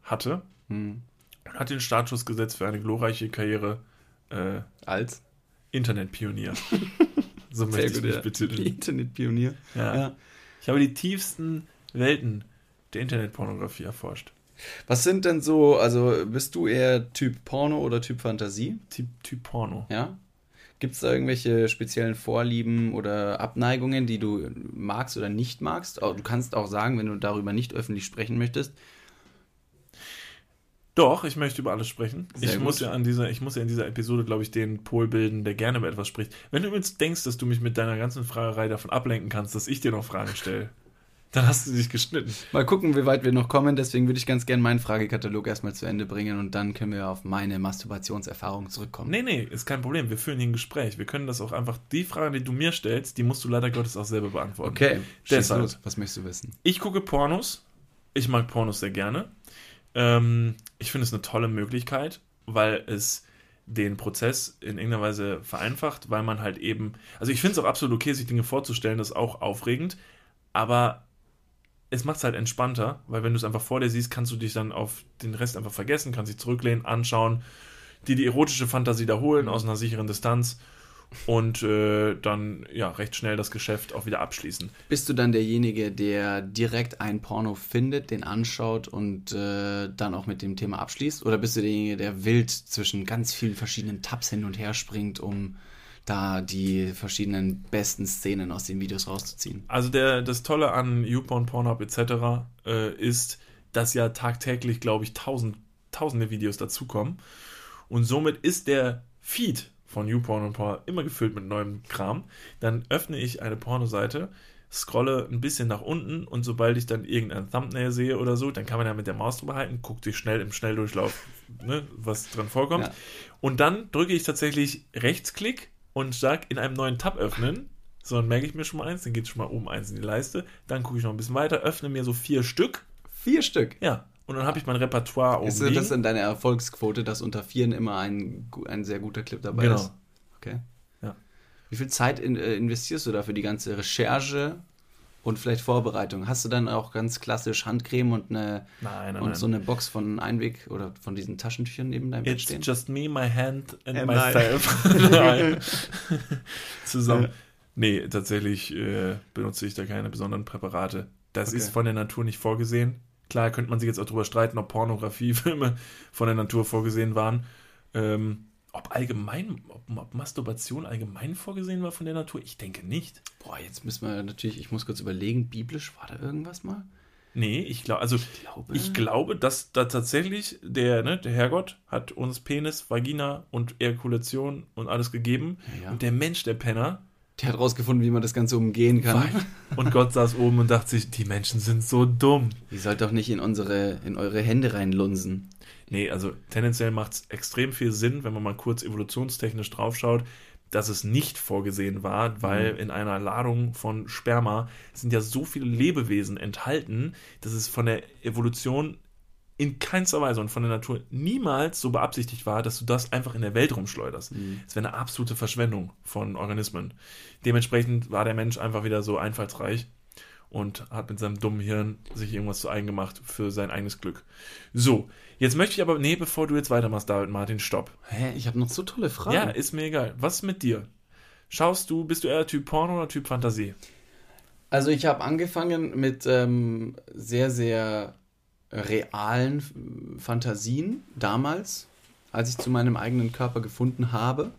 S1: hatte. Hm. Und hat den Startschuss gesetzt für eine glorreiche Karriere
S2: äh, als
S1: Internetpionier. so möchte ich mich betiteln.
S2: Internetpionier.
S1: Ja. ja. Ich habe die tiefsten Welten der Internetpornografie erforscht.
S2: Was sind denn so, also bist du eher Typ Porno oder Typ Fantasie?
S1: Typ, typ Porno.
S2: Ja. Gibt es da irgendwelche speziellen Vorlieben oder Abneigungen, die du magst oder nicht magst? Du kannst auch sagen, wenn du darüber nicht öffentlich sprechen möchtest.
S1: Doch, ich möchte über alles sprechen. ich muss ja an dieser, ich muss ja in dieser Episode, glaube ich, den Pol bilden, der gerne über etwas spricht. Wenn du übrigens denkst, dass du mich mit deiner ganzen Fragerei davon ablenken kannst, dass ich dir noch Fragen stelle, dann hast du dich geschnitten.
S2: Mal gucken, wie weit wir noch kommen. Deswegen würde ich ganz gerne meinen Fragekatalog erstmal zu Ende bringen und dann können wir auf meine Masturbationserfahrung zurückkommen.
S1: Nee, nee, ist kein Problem. Wir führen hier ein Gespräch. Wir können das auch einfach, die Fragen, die du mir stellst, die musst du leider Gottes auch selber beantworten.
S2: Okay, deshalb. Was möchtest du wissen?
S1: Ich gucke Pornos. Ich mag Pornos sehr gerne. Ähm, ich finde es eine tolle Möglichkeit, weil es den Prozess in irgendeiner Weise vereinfacht, weil man halt eben, also ich finde es auch absolut okay, sich Dinge vorzustellen, das ist auch aufregend, aber es macht es halt entspannter, weil wenn du es einfach vor dir siehst, kannst du dich dann auf den Rest einfach vergessen, kannst dich zurücklehnen, anschauen, dir die erotische Fantasie da holen aus einer sicheren Distanz und äh, dann ja recht schnell das Geschäft auch wieder abschließen.
S2: Bist du dann derjenige, der direkt ein Porno findet, den anschaut und äh, dann auch mit dem Thema abschließt? Oder bist du derjenige, der wild zwischen ganz vielen verschiedenen Tabs hin und her springt, um da die verschiedenen besten Szenen aus den Videos rauszuziehen.
S1: Also der, das Tolle an YouPorn, Pornhub etc. Äh, ist, dass ja tagtäglich, glaube ich, tausend, tausende Videos dazukommen. Und somit ist der Feed von YouPorn und Pornhub immer gefüllt mit neuem Kram. Dann öffne ich eine Pornoseite, scrolle ein bisschen nach unten und sobald ich dann irgendein Thumbnail sehe oder so, dann kann man ja mit der Maus drüber halten, guckt sich schnell im Schnelldurchlauf, ne, was dran vorkommt. Ja. Und dann drücke ich tatsächlich Rechtsklick und sag in einem neuen Tab öffnen. So, dann merke ich mir schon mal eins, dann geht schon mal oben eins in die Leiste. Dann gucke ich noch ein bisschen weiter, öffne mir so vier Stück.
S2: Vier Stück?
S1: Ja. Und dann habe ich mein Repertoire
S2: oben. Ist das denn deine Erfolgsquote, dass unter vieren immer ein, ein sehr guter Clip dabei genau. ist? Okay. Ja. Wie viel Zeit in, äh, investierst du da für die ganze Recherche und vielleicht Vorbereitung. Hast du dann auch ganz klassisch Handcreme und eine
S1: nein, nein,
S2: und
S1: nein.
S2: so eine Box von Einweg oder von diesen Taschentüchern neben deinem
S1: It's Bett stehen? It's just me, my hand and, and myself. Zusammen. Nee, tatsächlich äh, benutze ich da keine besonderen Präparate. Das okay. ist von der Natur nicht vorgesehen. Klar könnte man sich jetzt auch darüber streiten, ob Pornografiefilme von der Natur vorgesehen waren. Ähm, ob allgemein, ob, ob, Masturbation allgemein vorgesehen war von der Natur? Ich denke nicht.
S2: Boah, jetzt müssen wir natürlich, ich muss kurz überlegen, biblisch war da irgendwas mal?
S1: Nee, ich glaube, also ich glaube, ich glaube, dass da tatsächlich der, ne, der Herrgott hat uns Penis, Vagina und Ejakulation und alles gegeben. Ja. Und der Mensch, der Penner,
S2: der hat rausgefunden, wie man das Ganze umgehen kann.
S1: Und Gott saß oben und dachte sich, die Menschen sind so dumm.
S2: Ihr sollt doch nicht in unsere, in eure Hände reinlunsen.
S1: Nee, also tendenziell macht es extrem viel Sinn, wenn man mal kurz evolutionstechnisch draufschaut, dass es nicht vorgesehen war, weil mhm. in einer Ladung von Sperma sind ja so viele Lebewesen enthalten, dass es von der Evolution in keinster Weise und von der Natur niemals so beabsichtigt war, dass du das einfach in der Welt rumschleuderst. Mhm. Es wäre eine absolute Verschwendung von Organismen. Dementsprechend war der Mensch einfach wieder so einfallsreich und hat mit seinem dummen Hirn sich irgendwas zu eigen gemacht für sein eigenes Glück. So, jetzt möchte ich aber, nee, bevor du jetzt weitermachst, David Martin, stopp.
S2: Hä, ich habe noch so tolle Fragen.
S1: Ja, ist mir egal. Was mit dir? Schaust du, bist du eher Typ Porno oder Typ Fantasie?
S2: Also ich habe angefangen mit ähm, sehr, sehr realen Fantasien damals, als ich zu meinem eigenen Körper gefunden habe.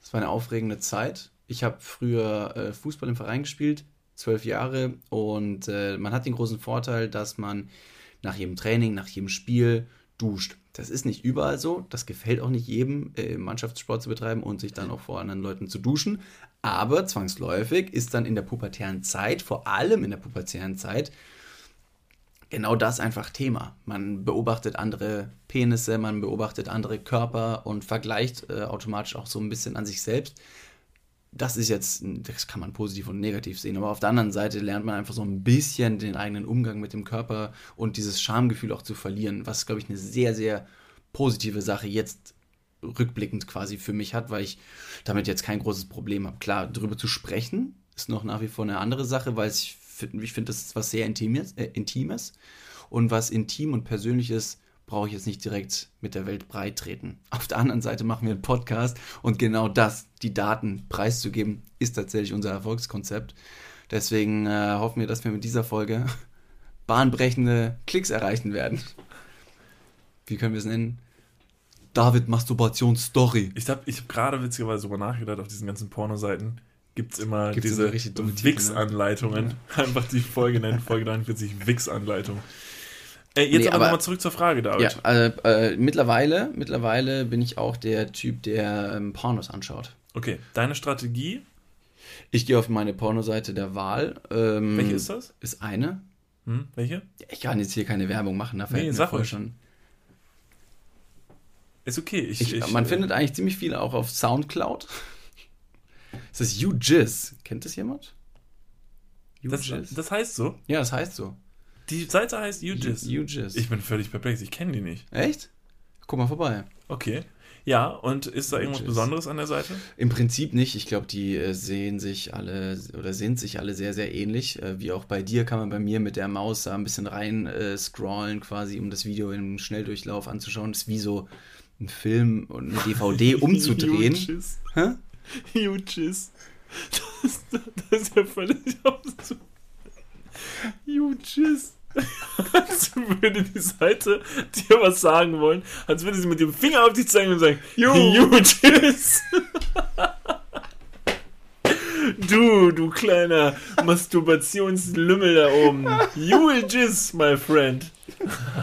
S2: Das war eine aufregende Zeit. Ich habe früher äh, Fußball im Verein gespielt, zwölf Jahre, und äh, man hat den großen Vorteil, dass man nach jedem Training, nach jedem Spiel duscht. Das ist nicht überall so, das gefällt auch nicht jedem, äh, Mannschaftssport zu betreiben und sich dann auch vor anderen Leuten zu duschen. Aber zwangsläufig ist dann in der pubertären Zeit, vor allem in der pubertären Zeit, genau das einfach Thema. Man beobachtet andere Penisse, man beobachtet andere Körper und vergleicht äh, automatisch auch so ein bisschen an sich selbst. Das ist jetzt, das kann man positiv und negativ sehen, aber auf der anderen Seite lernt man einfach so ein bisschen den eigenen Umgang mit dem Körper und dieses Schamgefühl auch zu verlieren, was, glaube ich, eine sehr, sehr positive Sache jetzt rückblickend quasi für mich hat, weil ich damit jetzt kein großes Problem habe. Klar, darüber zu sprechen ist noch nach wie vor eine andere Sache, weil ich finde, ich finde, das ist was sehr Intimes, äh, Intimes. Und was intim und persönlich ist, brauche ich jetzt nicht direkt mit der Welt breit treten. Auf der anderen Seite machen wir einen Podcast und genau das, die Daten preiszugeben, ist tatsächlich unser Erfolgskonzept. Deswegen äh, hoffen wir, dass wir mit dieser Folge bahnbrechende Klicks erreichen werden. Wie können wir es nennen? David Masturbation Story.
S1: Ich habe ich hab gerade witzigerweise darüber nachgedacht auf diesen ganzen Pornoseiten gibt es immer Gibt's diese Wix-Anleitungen. Ja. Einfach die Folge nennen, Folge 43, Wix-Anleitung. Äh, jetzt nee, aber, aber nochmal zurück zur Frage, David.
S2: Ja, also, äh, mittlerweile, mittlerweile bin ich auch der Typ, der ähm, Pornos anschaut.
S1: Okay, deine Strategie?
S2: Ich gehe auf meine Pornoseite der Wahl. Ähm,
S1: Welche ist das?
S2: Ist eine.
S1: Hm, welche?
S2: Ich kann jetzt hier keine Werbung machen, dafür nee, sag ruhig. schon.
S1: Ist okay.
S2: Ich, ich, ich, man äh, findet eigentlich ziemlich viele auch auf Soundcloud. Das ist UJizz. Kennt das jemand?
S1: Das, das, heißt so?
S2: Ja, das heißt so.
S1: Die Seite heißt UJizz.
S2: UJizz.
S1: Ich bin völlig perplex. Ich kenne die nicht.
S2: Echt? Guck mal vorbei.
S1: Okay. Ja, und ist da irgendwas Besonderes an der Seite?
S2: Im Prinzip nicht. Ich glaube, die äh, sehen sich alle oder sind sich alle sehr, sehr ähnlich. Äh, wie auch bei dir kann man bei mir mit der Maus da ein bisschen rein äh, scrollen, quasi, um das Video im Schnelldurchlauf anzuschauen. Das ist wie so ein Film und eine DVD umzudrehen. Hä?
S1: Jutschis. Das, das ist ja völlig absurd. Jutschis. Als würde die Seite dir was sagen wollen, als würde sie mit dem Finger auf dich zeigen und sagen, Jutschis. Du, du kleiner Masturbationslümmel da oben. You will jizz, my friend.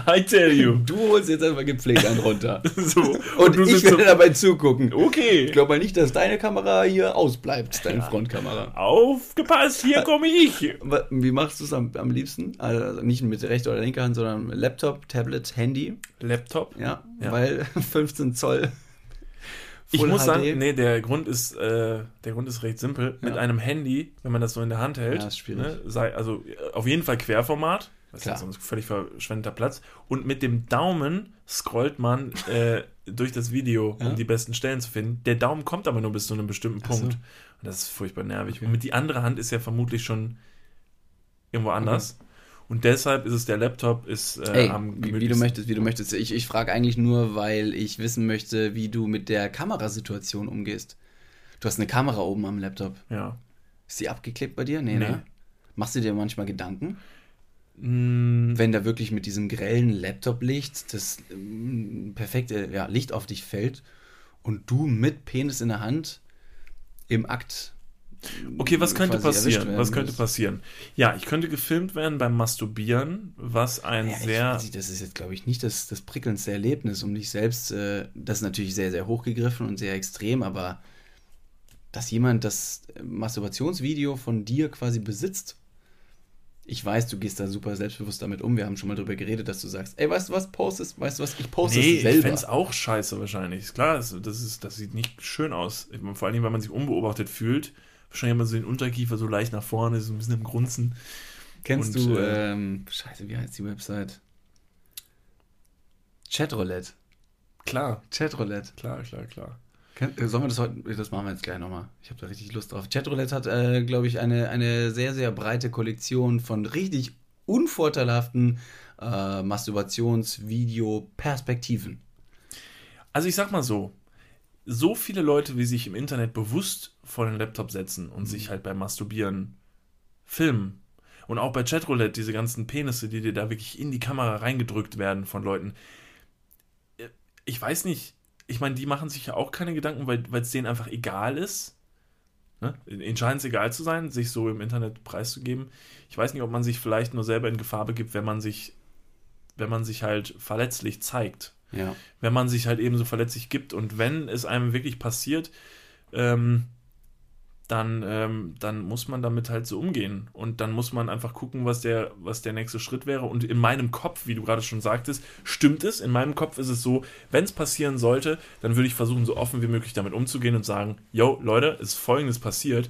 S1: I tell you.
S2: Du holst jetzt einfach gepflegt einen runter. so. Und, und ich werde dabei zugucken.
S1: Okay.
S2: Ich glaube mal nicht, dass deine Kamera hier ausbleibt, deine ja. Frontkamera.
S1: Aufgepasst, hier komme ich.
S2: Wie machst du es am, am liebsten? Also nicht mit rechter oder linker Hand, sondern Laptop, Tablet, Handy.
S1: Laptop?
S2: Ja, ja. weil 15 Zoll
S1: ich muss HD. sagen, nee, der Grund ist, äh, der Grund ist recht simpel. Ja. Mit einem Handy, wenn man das so in der Hand hält, ja, ist schwierig. Ne, sei, also auf jeden Fall Querformat, das ist sonst völlig verschwendeter Platz. Und mit dem Daumen scrollt man äh, durch das Video, um die besten Stellen zu finden. Der Daumen kommt aber nur bis zu einem bestimmten Punkt. So. Und das ist furchtbar nervig. Okay. Und mit die andere Hand ist ja vermutlich schon irgendwo anders. Okay. Und deshalb ist es der Laptop ist
S2: äh, Ey, am wie, wie, du möchtest, wie du möchtest. Ich, ich frage eigentlich nur, weil ich wissen möchte, wie du mit der Kamerasituation umgehst. Du hast eine Kamera oben am Laptop.
S1: Ja.
S2: Ist die abgeklebt bei dir? Nee, nee. ne? Machst du dir manchmal Gedanken? Mm. Wenn da wirklich mit diesem grellen Laptop-Licht das mm, perfekte ja, Licht auf dich fällt und du mit Penis in der Hand im Akt
S1: Okay, was könnte passieren? Was könnte passieren? Ja, ich könnte gefilmt werden beim Masturbieren, was ein ja, sehr.
S2: Ich, das ist jetzt, glaube ich, nicht das, das prickelndste Erlebnis, um dich selbst. Äh, das ist natürlich sehr, sehr hochgegriffen und sehr extrem, aber dass jemand das Masturbationsvideo von dir quasi besitzt. Ich weiß, du gehst da super selbstbewusst damit um. Wir haben schon mal darüber geredet, dass du sagst, ey, weißt du was, postest, weißt du was, ich poste nee, es selber. ich fände
S1: es auch scheiße wahrscheinlich. Ist klar, das, das, ist, das sieht nicht schön aus. Vor allem, weil man sich unbeobachtet fühlt Wahrscheinlich immer so den Unterkiefer so leicht nach vorne, so ein bisschen im Grunzen.
S2: Kennst Und, du, äh, ähm, scheiße, wie heißt die Website? Chatroulette.
S1: Klar.
S2: Chatroulette.
S1: Klar, klar, klar.
S2: Äh, sollen wir das heute, das machen wir jetzt gleich nochmal. Ich habe da richtig Lust drauf. Chatroulette hat, äh, glaube ich, eine, eine sehr, sehr breite Kollektion von richtig unvorteilhaften äh, Masturbationsvideo-Perspektiven.
S1: Also ich sag mal so, so viele Leute, wie sich im Internet bewusst vor den Laptop setzen und mhm. sich halt beim Masturbieren filmen. Und auch bei Chatroulette, diese ganzen Penisse, die dir da wirklich in die Kamera reingedrückt werden von Leuten. Äh, ich weiß nicht, ich meine, die machen sich ja auch keine Gedanken, weil es denen einfach egal ist. Ne? Ihnen scheint es egal zu sein, sich so im Internet preiszugeben. Ich weiß nicht, ob man sich vielleicht nur selber in Gefahr begibt, wenn man sich, wenn man sich halt verletzlich zeigt.
S2: Ja.
S1: Wenn man sich halt eben so verletzlich gibt und wenn es einem wirklich passiert, ähm, dann, ähm, dann muss man damit halt so umgehen. Und dann muss man einfach gucken, was der, was der nächste Schritt wäre. Und in meinem Kopf, wie du gerade schon sagtest, stimmt es. In meinem Kopf ist es so, wenn es passieren sollte, dann würde ich versuchen, so offen wie möglich damit umzugehen und sagen, yo, Leute, ist folgendes passiert.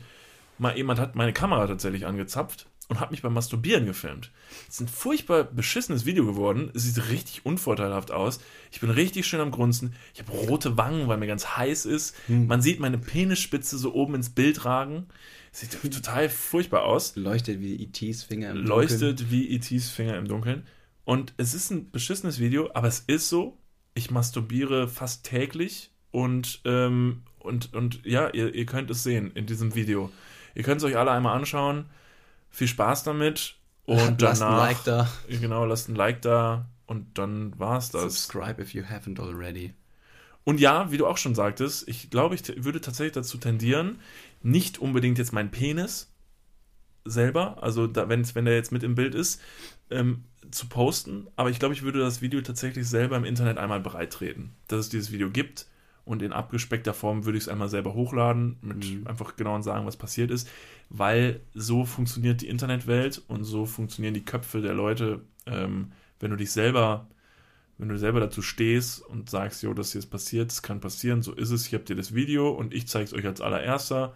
S1: Mal jemand hat meine Kamera tatsächlich angezapft und hat mich beim Masturbieren gefilmt. Es ist ein furchtbar beschissenes Video geworden. Es sieht richtig unvorteilhaft aus. Ich bin richtig schön am Grunzen. Ich habe rote Wangen, weil mir ganz heiß ist. Hm. Man sieht meine Penisspitze so oben ins Bild ragen. Sieht total furchtbar aus.
S2: Leuchtet wie E.T.s Finger
S1: im Dunkeln. Leuchtet wie E.T.s Finger im Dunkeln. Und es ist ein beschissenes Video, aber es ist so. Ich masturbiere fast täglich und, ähm, und, und ja, ihr, ihr könnt es sehen in diesem Video. Ihr könnt es euch alle einmal anschauen. Viel Spaß damit. Und lasst danach, ein Like da. Genau, lasst ein Like da. Und dann war's das.
S2: Subscribe if you haven't already.
S1: Und ja, wie du auch schon sagtest, ich glaube, ich würde tatsächlich dazu tendieren, nicht unbedingt jetzt mein Penis selber, also da, wenn, wenn der jetzt mit im Bild ist, ähm, zu posten. Aber ich glaube, ich würde das Video tatsächlich selber im Internet einmal bereitreten, dass es dieses Video gibt und in abgespeckter Form würde ich es einmal selber hochladen, mit mhm. einfach genau sagen, was passiert ist, weil so funktioniert die Internetwelt und so funktionieren die Köpfe der Leute. Ähm, wenn du dich selber, wenn du selber dazu stehst und sagst, jo, das hier ist passiert, das kann passieren, so ist es, ich habe dir das Video und ich zeige es euch als allererster,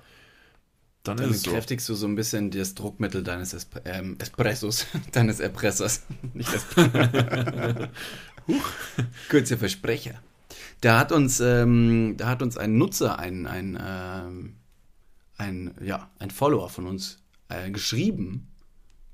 S2: dann, dann ist es bekräftigst so. du so ein bisschen das Druckmittel deines Espr ähm, Espressos, deines Erpressers, nicht Espresso. Kurzer Versprecher. Da hat uns, ähm, da hat uns ein Nutzer, ein, ein, ähm, ein, ja, ein Follower von uns äh, geschrieben.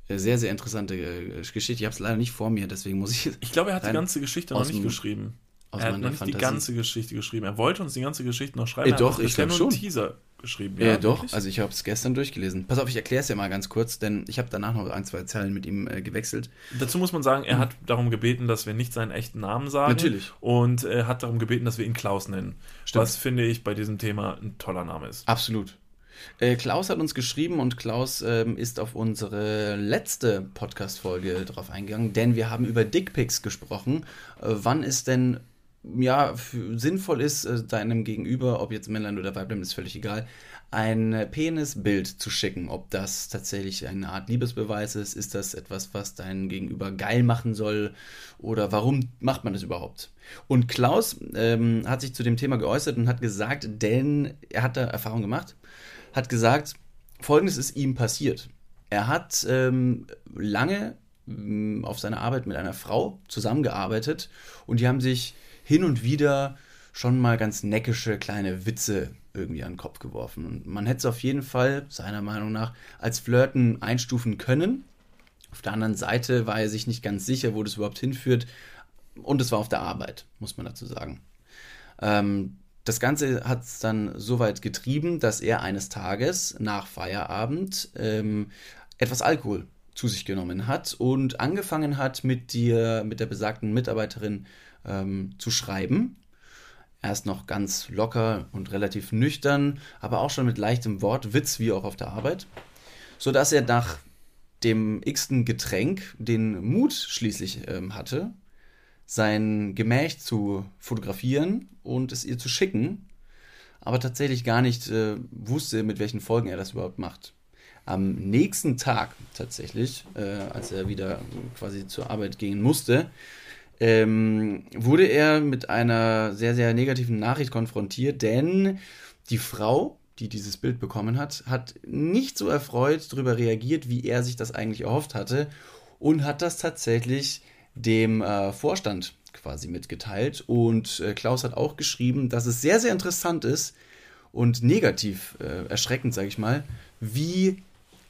S2: Äh, sehr, sehr interessante äh, Geschichte. Ich habe es leider nicht vor mir, deswegen muss ich.
S1: Ich glaube, er hat die ganze Geschichte noch nicht dem, geschrieben. Er hat nicht Fantasie. die ganze Geschichte geschrieben. Er wollte uns die ganze Geschichte noch schreiben.
S2: Äh, doch, ich glaube schon.
S1: Teaser geschrieben.
S2: Ja, ja doch. Wirklich? Also ich habe es gestern durchgelesen. Pass auf, ich erkläre es ja mal ganz kurz, denn ich habe danach noch ein, zwei Zeilen mit ihm äh, gewechselt.
S1: Dazu muss man sagen, er mhm. hat darum gebeten, dass wir nicht seinen echten Namen sagen.
S2: Natürlich.
S1: Und er hat darum gebeten, dass wir ihn Klaus nennen. Stimmt. Was finde ich bei diesem Thema ein toller Name ist.
S2: Absolut. Äh, Klaus hat uns geschrieben und Klaus ähm, ist auf unsere letzte Podcast-Folge drauf eingegangen, denn wir haben über Dickpics gesprochen. Äh, wann ist denn ja, sinnvoll ist, äh, deinem Gegenüber, ob jetzt Männlein oder Weiblein, ist völlig egal, ein Penisbild zu schicken. Ob das tatsächlich eine Art Liebesbeweis ist, ist das etwas, was dein Gegenüber geil machen soll oder warum macht man das überhaupt? Und Klaus ähm, hat sich zu dem Thema geäußert und hat gesagt, denn er hat da Erfahrung gemacht, hat gesagt, folgendes ist ihm passiert. Er hat ähm, lange auf seiner Arbeit mit einer Frau zusammengearbeitet und die haben sich hin und wieder schon mal ganz neckische kleine Witze irgendwie an den Kopf geworfen. Und man hätte es auf jeden Fall, seiner Meinung nach, als Flirten einstufen können. Auf der anderen Seite war er sich nicht ganz sicher, wo das überhaupt hinführt. Und es war auf der Arbeit, muss man dazu sagen. Ähm, das Ganze hat es dann so weit getrieben, dass er eines Tages nach Feierabend ähm, etwas Alkohol zu sich genommen hat und angefangen hat, mit, dir, mit der besagten Mitarbeiterin ähm, zu schreiben. Erst noch ganz locker und relativ nüchtern, aber auch schon mit leichtem Wortwitz, wie auch auf der Arbeit, sodass er nach dem x-ten Getränk den Mut schließlich ähm, hatte, sein Gemächt zu fotografieren und es ihr zu schicken, aber tatsächlich gar nicht äh, wusste, mit welchen Folgen er das überhaupt macht. Am nächsten Tag tatsächlich, äh, als er wieder quasi zur Arbeit gehen musste, ähm, wurde er mit einer sehr, sehr negativen Nachricht konfrontiert, denn die Frau, die dieses Bild bekommen hat, hat nicht so erfreut darüber reagiert, wie er sich das eigentlich erhofft hatte und hat das tatsächlich dem äh, Vorstand quasi mitgeteilt. Und äh, Klaus hat auch geschrieben, dass es sehr, sehr interessant ist und negativ äh, erschreckend, sage ich mal, wie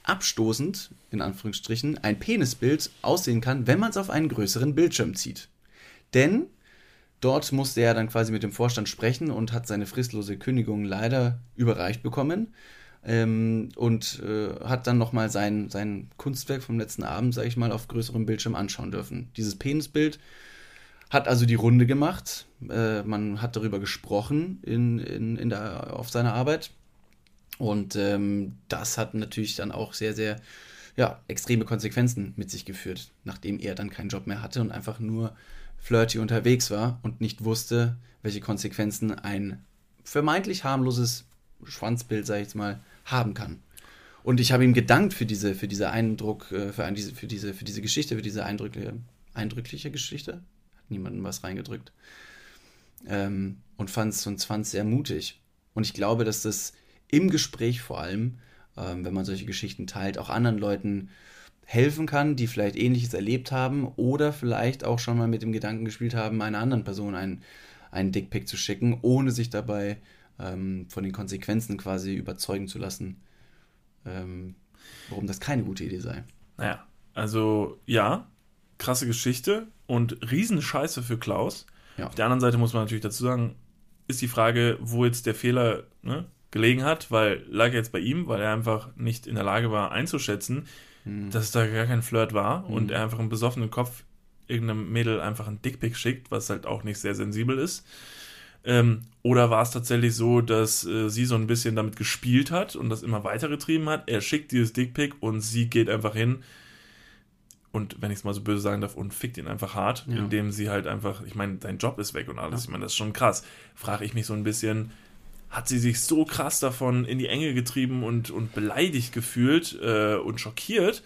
S2: abstoßend, in Anführungsstrichen, ein Penisbild aussehen kann, wenn man es auf einen größeren Bildschirm zieht. Denn dort musste er dann quasi mit dem Vorstand sprechen und hat seine fristlose Kündigung leider überreicht bekommen. Ähm, und äh, hat dann nochmal sein, sein Kunstwerk vom letzten Abend, sage ich mal, auf größerem Bildschirm anschauen dürfen. Dieses Penisbild hat also die Runde gemacht. Äh, man hat darüber gesprochen in, in, in der, auf seiner Arbeit. Und ähm, das hat natürlich dann auch sehr, sehr ja, extreme Konsequenzen mit sich geführt, nachdem er dann keinen Job mehr hatte und einfach nur flirty unterwegs war und nicht wusste, welche Konsequenzen ein vermeintlich harmloses Schwanzbild, sag ich jetzt mal, haben kann. Und ich habe ihm gedankt für diese, für diese Eindruck, äh, für, ein, für, diese, für diese Geschichte, für diese eindrückliche, eindrückliche Geschichte. Hat niemandem was reingedrückt. Ähm, und fand es und fand's sehr mutig. Und ich glaube, dass das im Gespräch vor allem, ähm, wenn man solche Geschichten teilt, auch anderen Leuten helfen kann, die vielleicht ähnliches erlebt haben oder vielleicht auch schon mal mit dem Gedanken gespielt haben, einer anderen Person einen, einen Dickpick zu schicken, ohne sich dabei ähm, von den Konsequenzen quasi überzeugen zu lassen, ähm, warum das keine gute Idee sei.
S1: Naja, also ja, krasse Geschichte und Riesenscheiße für Klaus. Ja. Auf der anderen Seite muss man natürlich dazu sagen, ist die Frage, wo jetzt der Fehler ne, gelegen hat, weil lag jetzt bei ihm, weil er einfach nicht in der Lage war einzuschätzen, hm. dass da gar kein Flirt war hm. und er einfach im besoffenen Kopf irgendeinem Mädel einfach einen Dickpick schickt, was halt auch nicht sehr sensibel ist. Ähm, oder war es tatsächlich so, dass äh, sie so ein bisschen damit gespielt hat und das immer weitergetrieben hat? Er schickt dieses Dickpick und sie geht einfach hin und, wenn ich es mal so böse sagen darf, und fickt ihn einfach hart, ja. indem sie halt einfach, ich meine, dein Job ist weg und alles. Ja. Ich meine, das ist schon krass. Frage ich mich so ein bisschen, hat sie sich so krass davon in die Enge getrieben und, und beleidigt gefühlt äh, und schockiert,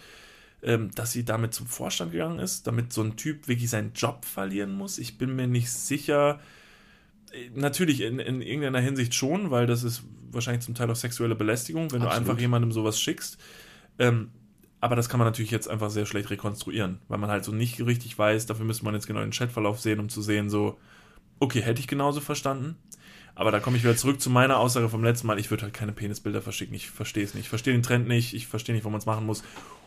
S1: ähm, dass sie damit zum Vorstand gegangen ist, damit so ein Typ wirklich seinen Job verlieren muss. Ich bin mir nicht sicher. Äh, natürlich in, in irgendeiner Hinsicht schon, weil das ist wahrscheinlich zum Teil auch sexuelle Belästigung, wenn Absolut. du einfach jemandem sowas schickst. Ähm, aber das kann man natürlich jetzt einfach sehr schlecht rekonstruieren, weil man halt so nicht richtig weiß. Dafür müsste man jetzt genau den Chatverlauf sehen, um zu sehen, so, okay, hätte ich genauso verstanden. Aber da komme ich wieder zurück zu meiner Aussage vom letzten Mal. Ich würde halt keine Penisbilder verschicken. Ich verstehe es nicht. Ich verstehe den Trend nicht. Ich verstehe nicht, wo man es machen muss.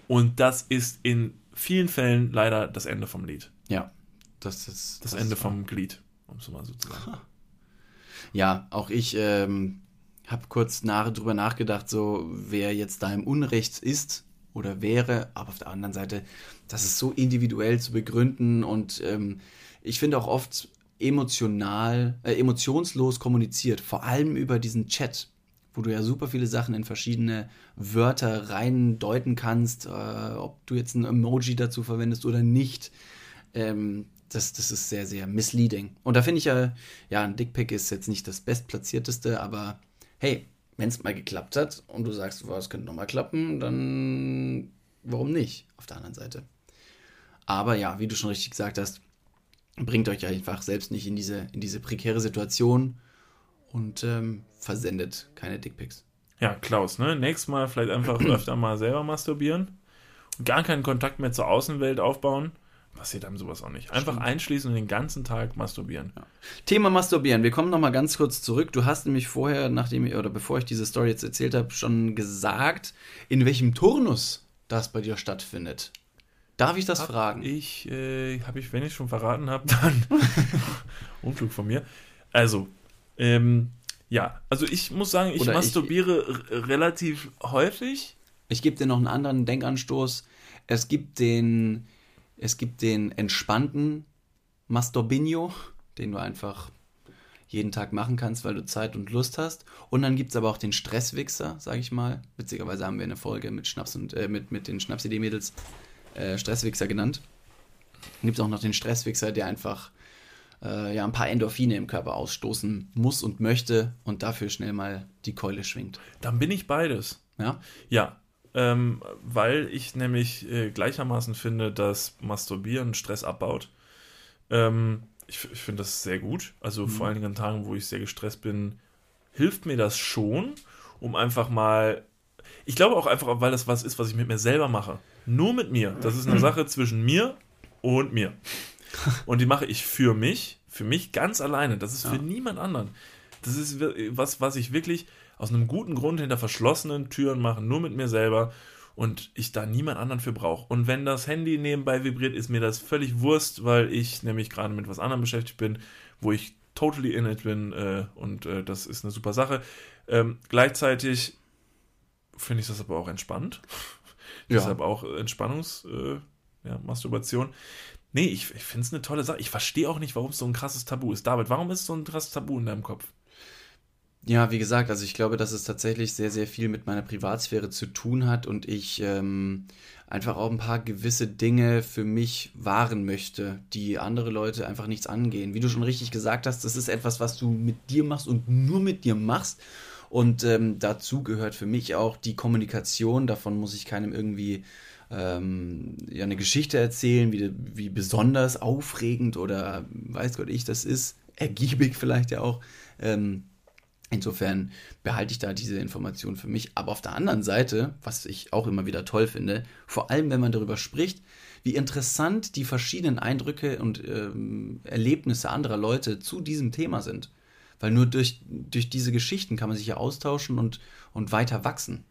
S1: Und das ist in vielen Fällen leider das Ende vom Lied.
S2: Ja, das ist
S1: das, das Ende ist vom Glied, um es mal so zu sagen.
S2: Ja, auch ich ähm, habe kurz nach, drüber nachgedacht, so wer jetzt da im Unrecht ist oder wäre, aber auf der anderen Seite, das ist so individuell zu begründen und ähm, ich finde auch oft emotional, äh, emotionslos kommuniziert, vor allem über diesen Chat, wo du ja super viele Sachen in verschiedene Wörter rein deuten kannst, äh, ob du jetzt ein Emoji dazu verwendest oder nicht. Ähm, das, das ist sehr, sehr misleading. Und da finde ich ja, ja, ein Dickpick ist jetzt nicht das bestplatzierteste, aber hey, wenn es mal geklappt hat und du sagst, es könnte nochmal klappen, dann warum nicht auf der anderen Seite? Aber ja, wie du schon richtig gesagt hast, bringt euch einfach selbst nicht in diese, in diese prekäre Situation und ähm, versendet keine Dickpics.
S1: Ja, Klaus, ne? Nächstes Mal vielleicht einfach öfter mal selber masturbieren und gar keinen Kontakt mehr zur Außenwelt aufbauen. Passiert einem sowas auch nicht. Einfach Stimmt. einschließen und den ganzen Tag masturbieren. Ja.
S2: Thema Masturbieren. Wir kommen nochmal ganz kurz zurück. Du hast nämlich vorher, nachdem oder bevor ich diese Story jetzt erzählt habe, schon gesagt, in welchem Turnus das bei dir stattfindet. Darf ich das
S1: hab
S2: fragen?
S1: Ich, äh, habe ich, wenn ich schon verraten habe, dann Unklug von mir. Also, ähm, ja, also ich muss sagen, ich Oder masturbiere ich, relativ häufig.
S2: Ich gebe dir noch einen anderen Denkanstoß. Es gibt den, es gibt den entspannten Masturbinho, den du einfach jeden Tag machen kannst, weil du Zeit und Lust hast. Und dann gibt es aber auch den Stresswichser, sage ich mal. Witzigerweise haben wir eine Folge mit Schnaps und äh, mit, mit den Schnapsidee-Mädels äh, Stresswichser genannt. Dann gibt es auch noch den Stresswichser, der einfach äh, ja, ein paar Endorphine im Körper ausstoßen muss und möchte und dafür schnell mal die Keule schwingt.
S1: Dann bin ich beides.
S2: Ja?
S1: Ja, ähm, weil ich nämlich äh, gleichermaßen finde, dass Masturbieren Stress abbaut. Ähm, ich, ich finde das sehr gut. Also mhm. vor allen Dingen an Tagen, wo ich sehr gestresst bin, hilft mir das schon, um einfach mal. Ich glaube auch einfach, weil das was ist, was ich mit mir selber mache. Nur mit mir. Das ist eine Sache zwischen mir und mir. Und die mache ich für mich, für mich ganz alleine. Das ist ja. für niemand anderen. Das ist was, was ich wirklich aus einem guten Grund hinter verschlossenen Türen mache, nur mit mir selber und ich da niemand anderen für brauche. Und wenn das Handy nebenbei vibriert, ist mir das völlig Wurst, weil ich nämlich gerade mit was anderem beschäftigt bin, wo ich totally in it bin äh, und äh, das ist eine super Sache. Ähm, gleichzeitig finde ich das aber auch entspannt. Ja. Deshalb auch Entspannungs, äh, ja, Masturbation. Nee, ich, ich finde es eine tolle Sache. Ich verstehe auch nicht, warum es so ein krasses Tabu ist. David, warum ist so ein krasses Tabu in deinem Kopf?
S2: Ja, wie gesagt, also ich glaube, dass es tatsächlich sehr, sehr viel mit meiner Privatsphäre zu tun hat und ich ähm, einfach auch ein paar gewisse Dinge für mich wahren möchte, die andere Leute einfach nichts angehen. Wie du schon richtig gesagt hast, das ist etwas, was du mit dir machst und nur mit dir machst. Und ähm, dazu gehört für mich auch die Kommunikation. Davon muss ich keinem irgendwie ähm, ja, eine Geschichte erzählen, wie, wie besonders aufregend oder weiß Gott ich das ist. Ergiebig vielleicht ja auch. Ähm, Insofern behalte ich da diese Information für mich. Aber auf der anderen Seite, was ich auch immer wieder toll finde, vor allem wenn man darüber spricht, wie interessant die verschiedenen Eindrücke und ähm, Erlebnisse anderer Leute zu diesem Thema sind. Weil nur durch, durch diese Geschichten kann man sich ja austauschen und, und weiter wachsen.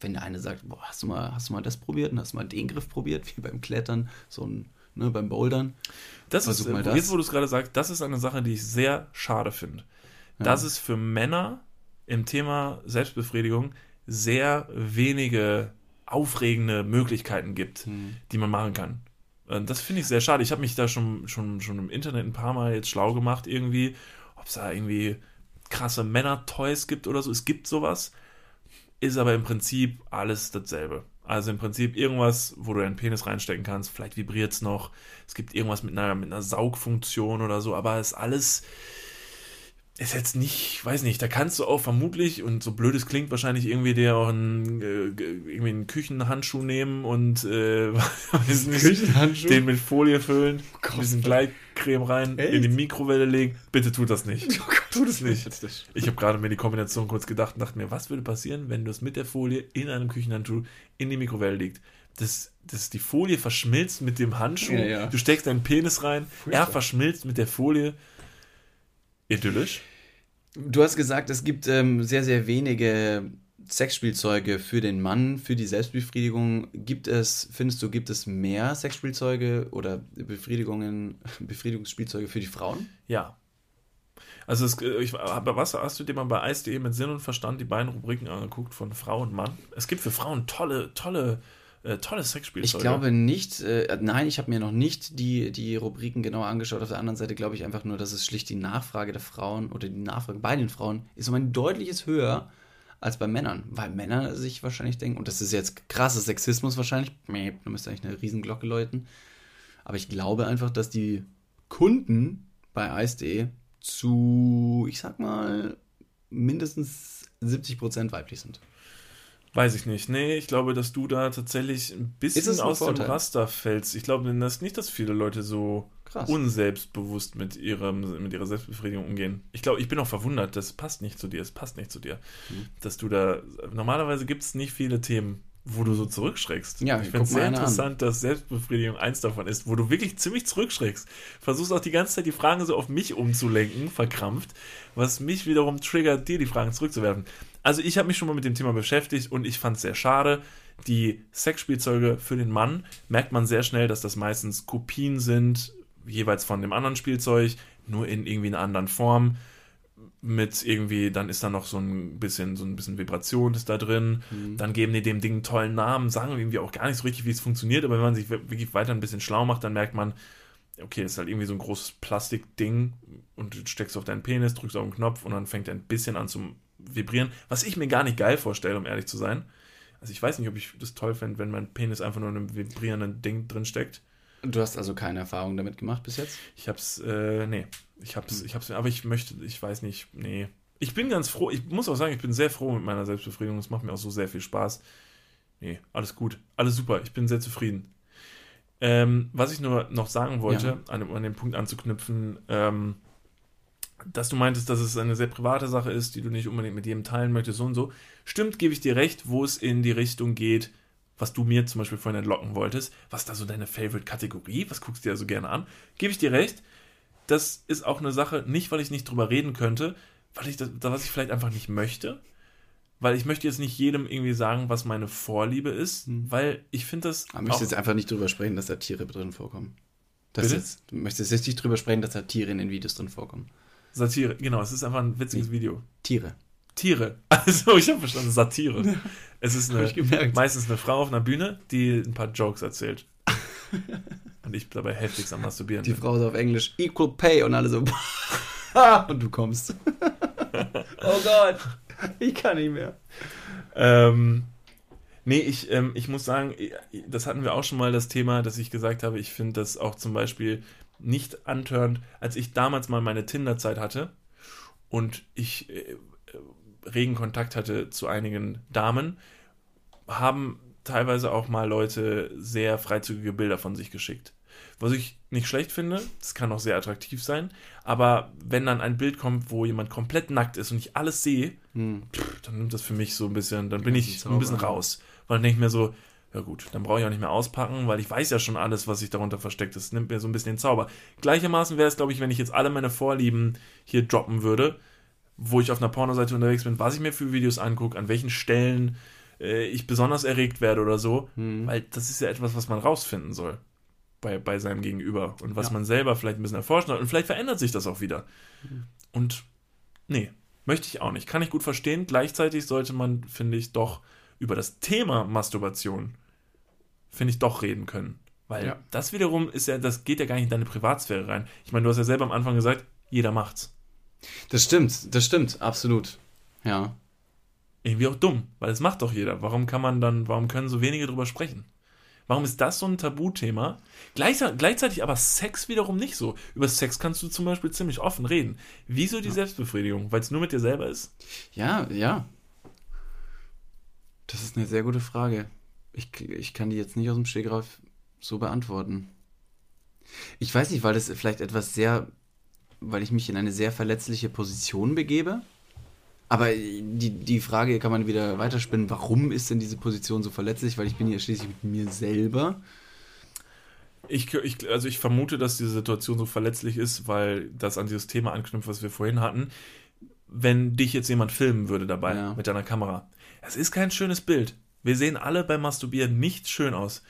S2: Wenn der eine sagt, boah, hast du mal, hast du mal das probiert und hast du mal den Griff probiert, wie beim Klettern, so ein, ne, beim Bouldern.
S1: Das Versuch ist, mal das. jetzt wo du es gerade sagst, das ist eine Sache, die ich sehr schade finde dass es für Männer im Thema Selbstbefriedigung sehr wenige aufregende Möglichkeiten gibt, mhm. die man machen kann. Das finde ich sehr schade. Ich habe mich da schon, schon, schon im Internet ein paar Mal jetzt schlau gemacht, irgendwie, ob es da irgendwie krasse Männer-Toys gibt oder so. Es gibt sowas, ist aber im Prinzip alles dasselbe. Also im Prinzip irgendwas, wo du deinen Penis reinstecken kannst. Vielleicht vibriert es noch. Es gibt irgendwas mit einer, mit einer Saugfunktion oder so, aber es ist alles ist jetzt nicht, weiß nicht, da kannst du auch vermutlich, und so blöd es klingt, wahrscheinlich irgendwie dir auch einen, äh, irgendwie einen Küchenhandschuh nehmen und äh, nicht, den mit Folie füllen, oh ein bisschen Gleitcreme rein, Echt? in die Mikrowelle legen. Bitte tut das nicht. Oh Gott, tut es nicht. Ich habe gerade mir die Kombination kurz gedacht und dachte mir, was würde passieren, wenn du es mit der Folie in einem Küchenhandschuh in die Mikrowelle legst? Das, das, die Folie verschmilzt mit dem Handschuh, ja, ja. du steckst deinen Penis rein, Furchtbar. er verschmilzt mit der Folie. Idyllisch.
S2: Du hast gesagt, es gibt ähm, sehr, sehr wenige Sexspielzeuge für den Mann, für die Selbstbefriedigung. Gibt es, findest du, gibt es mehr Sexspielzeuge oder Befriedigungen, Befriedigungsspielzeuge für die Frauen?
S1: Ja. Also es, äh, ich, aber was hast du dir mal bei Ice.de mit Sinn und Verstand die beiden Rubriken angeguckt von Frau und Mann? Es gibt für Frauen tolle, tolle äh, tolles Sexspielzeug.
S2: Ich glaube nicht, äh, nein, ich habe mir noch nicht die, die Rubriken genau angeschaut. Auf der anderen Seite glaube ich einfach nur, dass es schlicht die Nachfrage der Frauen oder die Nachfrage bei den Frauen ist um ein deutliches höher als bei Männern, weil Männer sich wahrscheinlich denken, und das ist jetzt krasser Sexismus wahrscheinlich, da müsste eigentlich eine Riesenglocke läuten, aber ich glaube einfach, dass die Kunden bei Ice.de zu, ich sag mal, mindestens 70% weiblich sind.
S1: Weiß ich nicht. Nee, ich glaube, dass du da tatsächlich ein bisschen aus Vorteil? dem Raster fällst. Ich glaube dass nicht, dass viele Leute so Krass. unselbstbewusst mit, ihrem, mit ihrer Selbstbefriedigung umgehen. Ich glaube, ich bin auch verwundert, das passt nicht zu dir, es passt nicht zu dir. Mhm. Dass du da, normalerweise gibt es nicht viele Themen, wo du so zurückschreckst. Ja, ich finde es sehr interessant, an. dass Selbstbefriedigung eins davon ist, wo du wirklich ziemlich zurückschreckst. Versuchst auch die ganze Zeit die Fragen so auf mich umzulenken, verkrampft, was mich wiederum triggert, dir die Fragen zurückzuwerfen. Also ich habe mich schon mal mit dem Thema beschäftigt und ich fand es sehr schade. Die Sexspielzeuge für den Mann merkt man sehr schnell, dass das meistens Kopien sind, jeweils von dem anderen Spielzeug, nur in irgendwie einer anderen Form. Mit irgendwie, dann ist da noch so ein bisschen, so ein bisschen Vibration ist da drin. Mhm. Dann geben die dem Ding einen tollen Namen, sagen irgendwie auch gar nicht so richtig, wie es funktioniert, aber wenn man sich wirklich weiter ein bisschen schlau macht, dann merkt man, okay, das ist halt irgendwie so ein großes Plastikding und du steckst auf deinen Penis, drückst auf den Knopf und dann fängt er ein bisschen an zu vibrieren, was ich mir gar nicht geil vorstelle, um ehrlich zu sein. Also ich weiß nicht, ob ich das toll fände, wenn mein Penis einfach nur in einem vibrierenden Ding drin steckt.
S2: Du hast also keine Erfahrung damit gemacht bis jetzt?
S1: Ich hab's, äh, nee. Ich hab's, ich hab's, aber ich möchte, ich weiß nicht, nee. Ich bin ganz froh, ich muss auch sagen, ich bin sehr froh mit meiner Selbstbefriedigung. Es macht mir auch so sehr viel Spaß. Nee, alles gut. Alles super. Ich bin sehr zufrieden. Ähm, was ich nur noch sagen wollte, ja. an, an den Punkt anzuknüpfen, ähm, dass du meintest, dass es eine sehr private Sache ist, die du nicht unbedingt mit jedem teilen möchtest, so und so. Stimmt, gebe ich dir recht, wo es in die Richtung geht, was du mir zum Beispiel vorhin entlocken wolltest, was ist da so deine Favorite-Kategorie, was guckst du dir so gerne an, gebe ich dir recht. Das ist auch eine Sache, nicht weil ich nicht drüber reden könnte, weil ich das, was ich vielleicht einfach nicht möchte, weil ich möchte jetzt nicht jedem irgendwie sagen, was meine Vorliebe ist, mhm. weil ich finde das.
S2: Aber möchtest jetzt einfach nicht drüber sprechen, dass da Tiere drin vorkommen. Das jetzt, du möchtest jetzt nicht drüber sprechen, dass da Tiere in den Videos drin vorkommen.
S1: Satire, genau, es ist einfach ein witziges nee. Video.
S2: Tiere.
S1: Tiere. Also, ich habe verstanden, Satire. Es ist eine, meistens eine Frau auf einer Bühne, die ein paar Jokes erzählt. und ich dabei heftigst am Masturbieren.
S2: Die Frau ist auf Englisch Equal Pay und alle so. und du kommst. oh Gott. Ich kann nicht mehr.
S1: Ähm, nee, ich, ähm, ich muss sagen, das hatten wir auch schon mal das Thema, dass ich gesagt habe, ich finde das auch zum Beispiel nicht antörend, als ich damals mal meine Tinder-Zeit hatte und ich äh, regen Kontakt hatte zu einigen Damen, haben teilweise auch mal Leute sehr freizügige Bilder von sich geschickt. Was ich nicht schlecht finde, das kann auch sehr attraktiv sein, aber wenn dann ein Bild kommt, wo jemand komplett nackt ist und ich alles sehe, hm. pff, dann nimmt das für mich so ein bisschen, dann bin ich ein bisschen raus. Weil dann denke ich mir so, ja gut, dann brauche ich auch nicht mehr auspacken, weil ich weiß ja schon alles, was sich darunter versteckt. Das nimmt mir so ein bisschen den Zauber. Gleichermaßen wäre es, glaube ich, wenn ich jetzt alle meine Vorlieben hier droppen würde, wo ich auf einer Pornoseite unterwegs bin, was ich mir für Videos angucke, an welchen Stellen äh, ich besonders erregt werde oder so, mhm. weil das ist ja etwas, was man rausfinden soll bei, bei seinem Gegenüber und was ja. man selber vielleicht ein bisschen erforschen hat und vielleicht verändert sich das auch wieder. Mhm. Und nee, möchte ich auch nicht. Kann ich gut verstehen. Gleichzeitig sollte man, finde ich, doch über das Thema Masturbation, finde ich, doch reden können. Weil ja. das wiederum ist ja, das geht ja gar nicht in deine Privatsphäre rein. Ich meine, du hast ja selber am Anfang gesagt, jeder macht's.
S2: Das stimmt, das stimmt, absolut. Ja.
S1: Irgendwie auch dumm, weil es macht doch jeder. Warum kann man dann, warum können so wenige drüber sprechen? Warum ist das so ein Tabuthema? gleichzeitig aber Sex wiederum nicht so. Über Sex kannst du zum Beispiel ziemlich offen reden. Wieso die ja. Selbstbefriedigung? Weil es nur mit dir selber ist?
S2: Ja, ja. Das ist eine sehr gute Frage. Ich, ich kann die jetzt nicht aus dem Stegreif so beantworten. Ich weiß nicht, weil das vielleicht etwas sehr, weil ich mich in eine sehr verletzliche Position begebe. Aber die, die Frage kann man wieder weiterspinnen, warum ist denn diese Position so verletzlich? Weil ich bin ja schließlich mit mir selber.
S1: Ich, ich, also ich vermute, dass diese Situation so verletzlich ist, weil das an dieses Thema anknüpft, was wir vorhin hatten. Wenn dich jetzt jemand filmen würde dabei ja. mit deiner Kamera. Es ist kein schönes Bild. Wir sehen alle beim Masturbieren nicht schön aus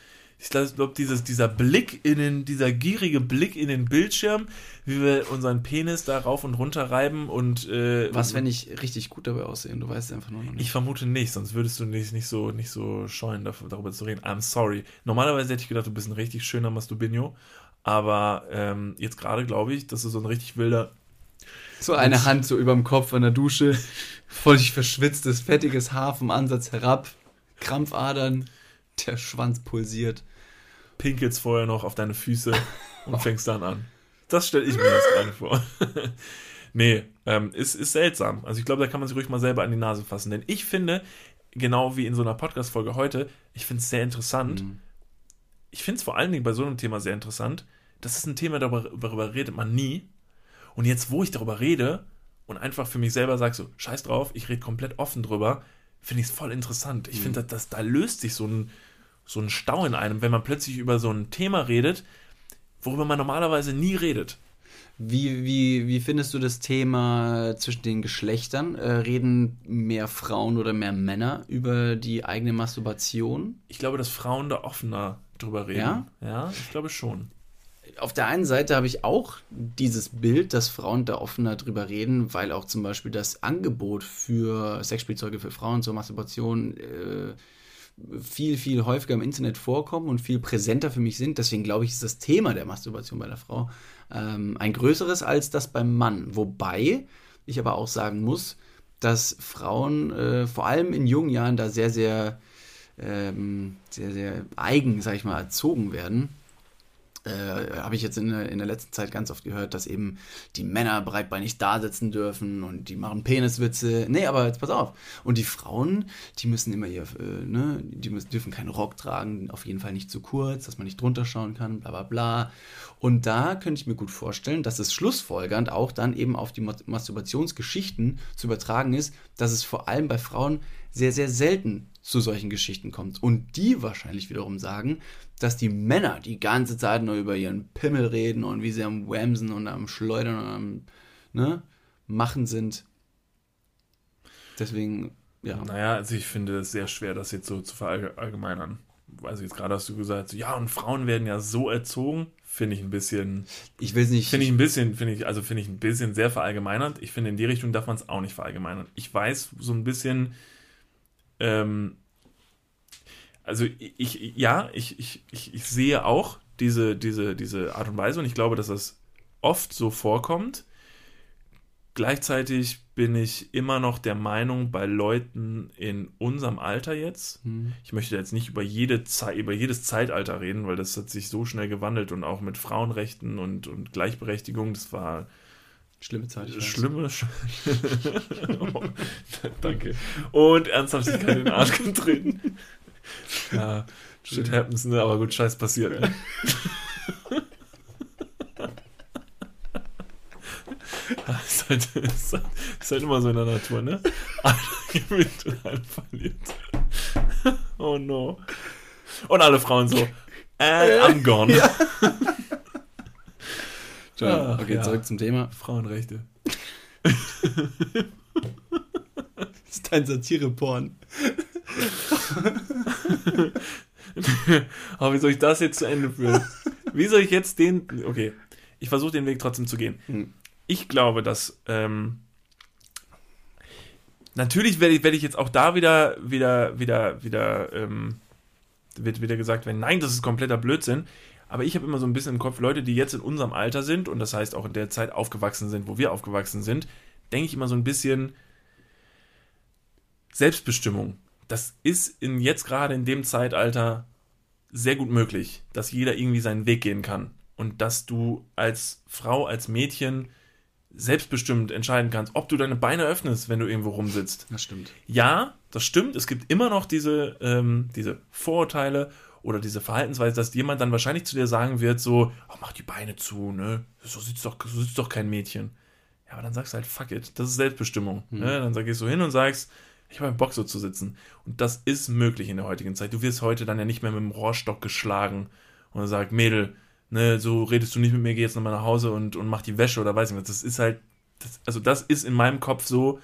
S1: ich glaube, dieses, dieser Blick in den, dieser gierige Blick in den Bildschirm, wie wir unseren Penis da rauf und runter reiben und äh,
S2: Was, wenn ich richtig gut dabei aussehe? Du weißt einfach nur noch
S1: nicht. Ich vermute nicht, sonst würdest du nicht, nicht so, nicht so scheuen, darüber zu reden. I'm sorry. Normalerweise hätte ich gedacht, du bist ein richtig schöner Masturbinho, aber ähm, jetzt gerade glaube ich, dass du so ein richtig wilder
S2: so eine Hand so überm Kopf an der Dusche, völlig verschwitztes, fettiges Haar vom Ansatz herab, Krampfadern, der Schwanz pulsiert
S1: pinkelst vorher noch auf deine Füße und fängst dann an. Das stelle ich mir jetzt gerade vor. nee, ähm, ist, ist seltsam. Also ich glaube, da kann man sich ruhig mal selber an die Nase fassen. Denn ich finde, genau wie in so einer Podcast-Folge heute, ich finde es sehr interessant. Mhm. Ich finde es vor allen Dingen bei so einem Thema sehr interessant. Das ist ein Thema, darüber, darüber redet man nie. Und jetzt, wo ich darüber rede und einfach für mich selber sage, so, scheiß drauf, ich rede komplett offen drüber, finde ich es voll interessant. Ich mhm. finde, dass, dass da löst sich so ein, so ein Stau in einem, wenn man plötzlich über so ein Thema redet, worüber man normalerweise nie redet.
S2: Wie, wie, wie findest du das Thema zwischen den Geschlechtern? Äh, reden mehr Frauen oder mehr Männer über die eigene Masturbation?
S1: Ich glaube, dass Frauen da offener drüber reden. Ja, ja ich glaube schon.
S2: Auf der einen Seite habe ich auch dieses Bild, dass Frauen da offener drüber reden, weil auch zum Beispiel das Angebot für Sexspielzeuge für Frauen zur Masturbation äh, viel, viel häufiger im Internet vorkommen und viel präsenter für mich sind. Deswegen glaube ich, ist das Thema der Masturbation bei der Frau ähm, ein größeres als das beim Mann. Wobei ich aber auch sagen muss, dass Frauen äh, vor allem in jungen Jahren da sehr, sehr, ähm, sehr, sehr eigen, sag ich mal, erzogen werden äh, habe ich jetzt in, in, der letzten Zeit ganz oft gehört, dass eben die Männer breitbeinig da sitzen dürfen und die machen Peniswitze. Nee, aber jetzt pass auf. Und die Frauen, die müssen immer ihr, äh, ne, die müssen, dürfen keinen Rock tragen, auf jeden Fall nicht zu kurz, dass man nicht drunter schauen kann, bla bla bla. Und da könnte ich mir gut vorstellen, dass es schlussfolgernd auch dann eben auf die Masturbationsgeschichten zu übertragen ist, dass es vor allem bei Frauen sehr, sehr selten zu solchen Geschichten kommt. Und die wahrscheinlich wiederum sagen, dass die Männer die ganze Zeit nur über ihren Pimmel reden und wie sie am Wamsen und am Schleudern und am ne, Machen sind. Deswegen, ja.
S1: Naja, also ich finde es sehr schwer, das jetzt so zu verallgemeinern. Also jetzt gerade hast du gesagt, so, ja, und Frauen werden ja so erzogen, finde ich ein bisschen.
S2: Ich will es nicht.
S1: Finde ich ein bisschen, finde ich, also finde ich ein bisschen sehr verallgemeinert. Ich finde, in die Richtung darf man es auch nicht verallgemeinern. Ich weiß so ein bisschen, ähm, also ich, ja, ich, ich, ich, ich sehe auch diese, diese, diese Art und Weise und ich glaube, dass das oft so vorkommt. Gleichzeitig bin ich immer noch der Meinung, bei Leuten in unserem Alter jetzt, mhm. ich möchte jetzt nicht über, jede über jedes Zeitalter reden, weil das hat sich so schnell gewandelt und auch mit Frauenrechten und, und Gleichberechtigung, das war
S2: Schlimme Zeit.
S1: Schlimme. Sch oh, danke. Und Ernsthaftigkeit in den Arsch getreten. Ja, shit happens, ne? Aber gut, Scheiß passiert. Ne? Das ist, halt, ist, halt, ist halt immer so in der Natur, ne? Einer gewinnt und einer verliert. Oh no. Und alle Frauen so, and I'm gone. Ja.
S2: Ja, okay, ja. zurück zum Thema.
S1: Frauenrechte.
S2: das ist dein Satire-Porn.
S1: Aber wie soll ich das jetzt zu Ende führen? Wie soll ich jetzt den. Okay, ich versuche den Weg trotzdem zu gehen. Hm. Ich glaube, dass. Ähm, natürlich werde ich, werd ich jetzt auch da wieder, wieder, wieder, wieder, ähm, wird wieder gesagt werden, nein, das ist kompletter Blödsinn. Aber ich habe immer so ein bisschen im Kopf, Leute, die jetzt in unserem Alter sind und das heißt auch in der Zeit aufgewachsen sind, wo wir aufgewachsen sind, denke ich immer so ein bisschen Selbstbestimmung. Das ist in jetzt gerade in dem Zeitalter sehr gut möglich, dass jeder irgendwie seinen Weg gehen kann und dass du als Frau, als Mädchen selbstbestimmt entscheiden kannst, ob du deine Beine öffnest, wenn du irgendwo rumsitzt.
S2: Das stimmt.
S1: Ja, das stimmt. Es gibt immer noch diese, ähm, diese Vorurteile oder diese Verhaltensweise, dass jemand dann wahrscheinlich zu dir sagen wird, so, oh, mach die Beine zu, ne? So sitzt doch, so sitzt doch kein Mädchen. Ja, aber dann sagst du halt, fuck it, das ist Selbstbestimmung. Mhm. Ne? Dann gehst du hin und sagst, ich habe Bock so zu sitzen. Und das ist möglich in der heutigen Zeit. Du wirst heute dann ja nicht mehr mit dem Rohrstock geschlagen und sagst, Mädel, ne, so redest du nicht mit mir, geh jetzt nochmal nach Hause und, und mach die Wäsche oder weiß ich was. Das ist halt, das, also das ist in meinem Kopf so,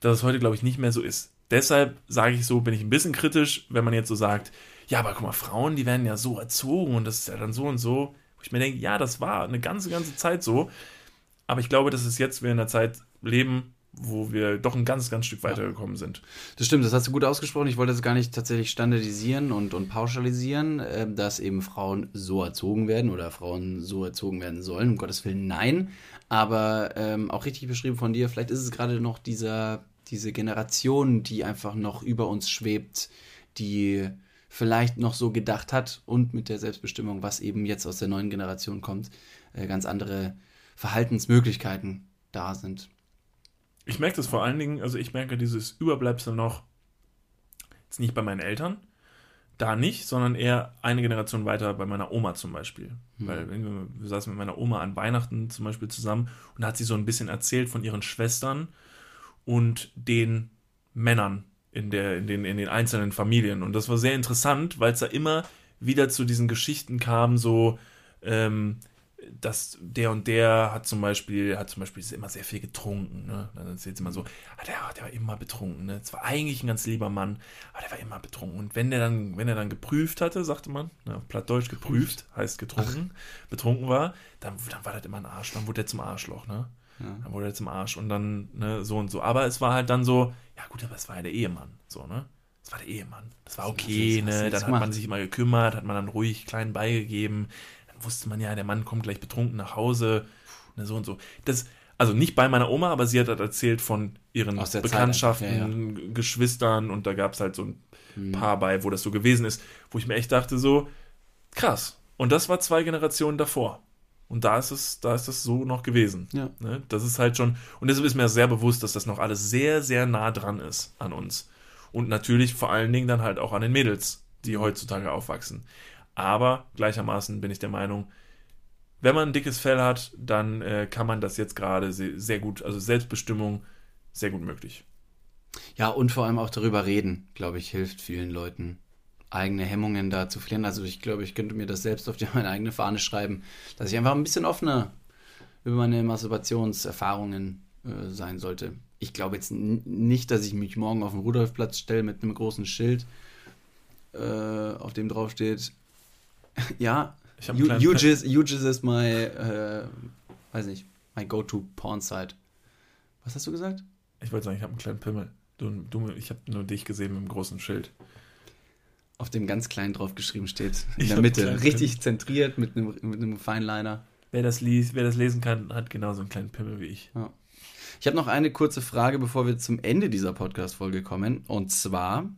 S1: dass es heute, glaube ich, nicht mehr so ist. Deshalb sage ich so, bin ich ein bisschen kritisch, wenn man jetzt so sagt, ja, aber guck mal, Frauen, die werden ja so erzogen und das ist ja dann so und so. Wo ich mir denke, ja, das war eine ganze, ganze Zeit so. Aber ich glaube, dass es jetzt wir in einer Zeit leben, wo wir doch ein ganz, ganz Stück weitergekommen sind.
S2: Das stimmt, das hast du gut ausgesprochen. Ich wollte das gar nicht tatsächlich standardisieren und, und pauschalisieren, äh, dass eben Frauen so erzogen werden oder Frauen so erzogen werden sollen. Um Gottes Willen, nein. Aber ähm, auch richtig beschrieben von dir, vielleicht ist es gerade noch dieser, diese Generation, die einfach noch über uns schwebt, die vielleicht noch so gedacht hat und mit der Selbstbestimmung, was eben jetzt aus der neuen Generation kommt, äh, ganz andere Verhaltensmöglichkeiten da sind.
S1: Ich merke das vor allen Dingen, also ich merke dieses Überbleibsel noch, jetzt nicht bei meinen Eltern, da nicht, sondern eher eine Generation weiter bei meiner Oma zum Beispiel. Mhm. Weil wir, wir saßen mit meiner Oma an Weihnachten zum Beispiel zusammen und da hat sie so ein bisschen erzählt von ihren Schwestern und den Männern in, der, in, den, in den einzelnen Familien. Und das war sehr interessant, weil es da immer wieder zu diesen Geschichten kam, so, ähm, dass der und der hat zum Beispiel, hat zum Beispiel immer sehr viel getrunken, ne? Dann erzählt sie immer so, ah, der, der war immer betrunken, ne? Das war eigentlich ein ganz lieber Mann, aber der war immer betrunken. Und wenn der dann, wenn er dann geprüft hatte, sagte man, ne, auf Plattdeutsch geprüft, heißt getrunken, Ach. betrunken war, dann, dann war das immer ein Arsch, dann wurde er zum Arschloch, ne? Ja. Dann wurde er zum Arsch und dann, ne, so und so. Aber es war halt dann so, ja gut, aber es war ja der Ehemann, so, ne? Das war der Ehemann. Das war okay, ne? Dann hat man sich immer gekümmert, hat man dann ruhig klein beigegeben wusste man ja, der Mann kommt gleich betrunken nach Hause, ne, so und so. Das, also nicht bei meiner Oma, aber sie hat halt erzählt von ihren Bekanntschaften, ja, ja. Geschwistern und da gab es halt so ein hm. Paar bei, wo das so gewesen ist, wo ich mir echt dachte, so, krass. Und das war zwei Generationen davor. Und da ist es, da ist das so noch gewesen. Ja. Ne? Das ist halt schon, und deshalb ist mir sehr bewusst, dass das noch alles sehr, sehr nah dran ist an uns. Und natürlich vor allen Dingen dann halt auch an den Mädels, die heutzutage aufwachsen. Aber gleichermaßen bin ich der Meinung, wenn man ein dickes Fell hat, dann äh, kann man das jetzt gerade sehr, sehr gut, also Selbstbestimmung, sehr gut möglich.
S2: Ja, und vor allem auch darüber reden, glaube ich, hilft vielen Leuten, eigene Hemmungen da zu verlieren. Also ich glaube, ich könnte mir das selbst auf die, meine eigene Fahne schreiben, dass ich einfach ein bisschen offener über meine Masturbationserfahrungen äh, sein sollte. Ich glaube jetzt nicht, dass ich mich morgen auf den Rudolfplatz stelle mit einem großen Schild, äh, auf dem drauf steht, ja, UGIS, UGIS ist my, äh, weiß nicht, my go-to porn site. Was hast du gesagt?
S1: Ich wollte sagen, ich habe einen kleinen Pimmel. Du, du, ich habe nur dich gesehen mit einem großen Schild.
S2: Auf dem ganz klein drauf geschrieben steht. In ich der Mitte. Richtig zentriert mit einem, mit einem Feinliner.
S1: Wer das, liest, wer das lesen kann, hat genauso einen kleinen Pimmel wie ich.
S2: Ja. Ich habe noch eine kurze Frage, bevor wir zum Ende dieser Podcast-Folge kommen. Und zwar,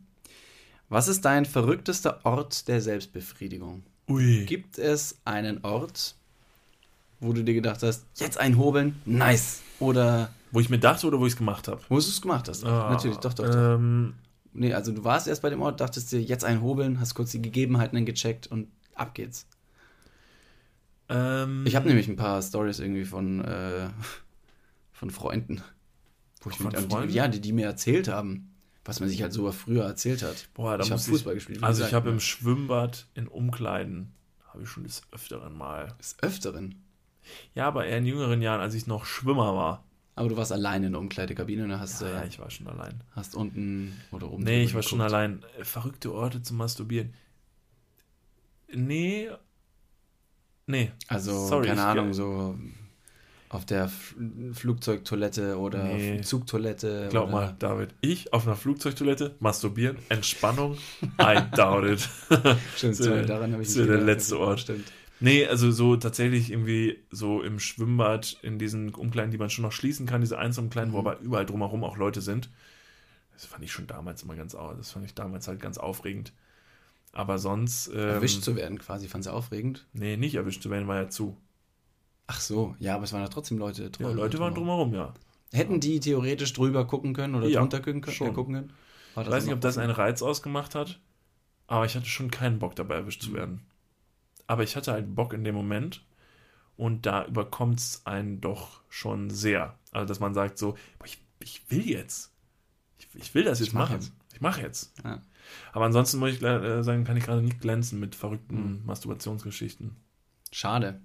S2: was ist dein verrücktester Ort der Selbstbefriedigung? Ui. Gibt es einen Ort, wo du dir gedacht hast, jetzt einhobeln, nice? Oder
S1: wo ich mir dachte oder wo ich es gemacht habe?
S2: Wo du es gemacht hast. Ah, Natürlich, doch, doch, doch. Ähm, nee, also du warst erst bei dem Ort, dachtest dir, jetzt einhobeln, hast kurz die Gegebenheiten gecheckt und ab geht's. Ähm, ich habe nämlich ein paar Stories irgendwie von, äh, von Freunden. Wo ich von mit, Freunden? Die, ja, die, die mir erzählt haben, was man sich halt so früher erzählt hat. Boah, da
S1: ich habe Fußball gespielt. Also ich habe ne? im Schwimmbad in Umkleiden, habe ich schon des Öfteren mal.
S2: Des Öfteren?
S1: Ja, aber eher in jüngeren Jahren, als ich noch Schwimmer war.
S2: Aber du warst allein in der Umkleidekabine und hast.
S1: Ja, äh, ich war schon allein.
S2: Hast unten oder oben.
S1: Nee, ich war geguckt. schon allein. Verrückte Orte zum Masturbieren. Nee. Nee.
S2: Also, Sorry, keine Ahnung, so auf der Flugzeugtoilette oder nee. Zugtoilette.
S1: Glaub
S2: oder?
S1: mal, David, ich auf einer Flugzeugtoilette masturbieren, Entspannung, I doubt it. Stimmt, so, daran habe ich nicht der letzte Ort. Stimmt. Nee, also so tatsächlich irgendwie so im Schwimmbad, in diesen Umkleiden, die man schon noch schließen kann, diese Einzelumkleiden, mhm. wo aber überall drumherum auch Leute sind. Das fand ich schon damals immer ganz, das fand ich damals halt ganz aufregend. Aber sonst.
S2: Ähm, erwischt zu werden quasi, fand sie aufregend?
S1: Nee, nicht erwischt zu werden, war ja zu.
S2: Ach so, ja, aber es waren ja trotzdem Leute
S1: drumherum. Ja, Leute waren drumherum, ja.
S2: Hätten die theoretisch drüber gucken können oder ja, drunter gucken,
S1: schon. gucken können? ich weiß nicht, ob das einen Reiz ausgemacht hat, aber ich hatte schon keinen Bock dabei erwischt zu mhm. werden aber ich hatte halt Bock in dem Moment und da überkommt es einen doch schon sehr. Also, dass man sagt so, ich, ich will jetzt. Ich, ich, will das jetzt ich machen. Jetzt. Ich mache jetzt. Ja. Aber ansonsten muss ich äh, sagen, kann ich gerade nicht glänzen mit verrückten mhm. Masturbationsgeschichten.
S2: Schade.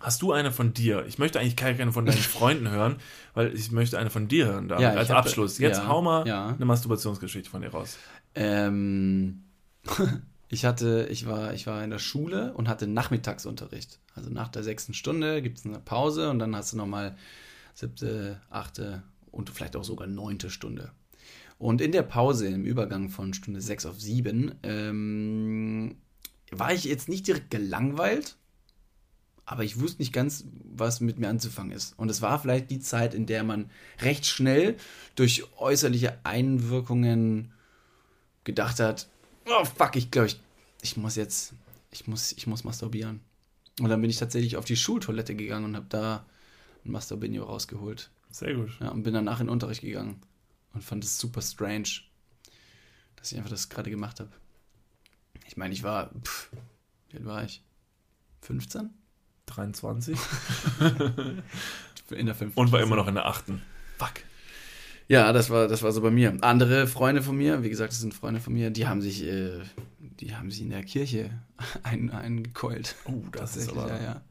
S1: Hast du eine von dir? Ich möchte eigentlich keine von deinen Freunden hören, weil ich möchte eine von dir hören, David, ja, als Abschluss. Jetzt ja, hau mal ja. eine Masturbationsgeschichte von dir raus.
S2: Ähm, Ich hatte, ich war, ich war in der Schule und hatte Nachmittagsunterricht. Also nach der sechsten Stunde gibt es eine Pause und dann hast du nochmal siebte, achte und vielleicht auch sogar neunte Stunde. Und in der Pause, im Übergang von Stunde sechs auf sieben, ähm, war ich jetzt nicht direkt gelangweilt, aber ich wusste nicht ganz, was mit mir anzufangen ist. Und es war vielleicht die Zeit, in der man recht schnell durch äußerliche Einwirkungen gedacht hat, oh fuck, ich glaube, ich, ich muss jetzt, ich muss, ich muss masturbieren. Und dann bin ich tatsächlich auf die Schultoilette gegangen und habe da ein Masturbinio rausgeholt.
S1: Sehr gut.
S2: Ja, und bin danach in den Unterricht gegangen und fand es super strange, dass ich einfach das gerade gemacht habe. Ich meine, ich war, pff, wie alt war ich? 15?
S1: 23.
S2: in der 5.
S1: Und war immer noch in der 8. Fuck.
S2: Ja, das war, das war so bei mir. Andere Freunde von mir, wie gesagt, das sind Freunde von mir, die haben sich, äh, die haben sich in der Kirche ein, eingekeult.
S1: Oh, das ist aber. Ja, ja.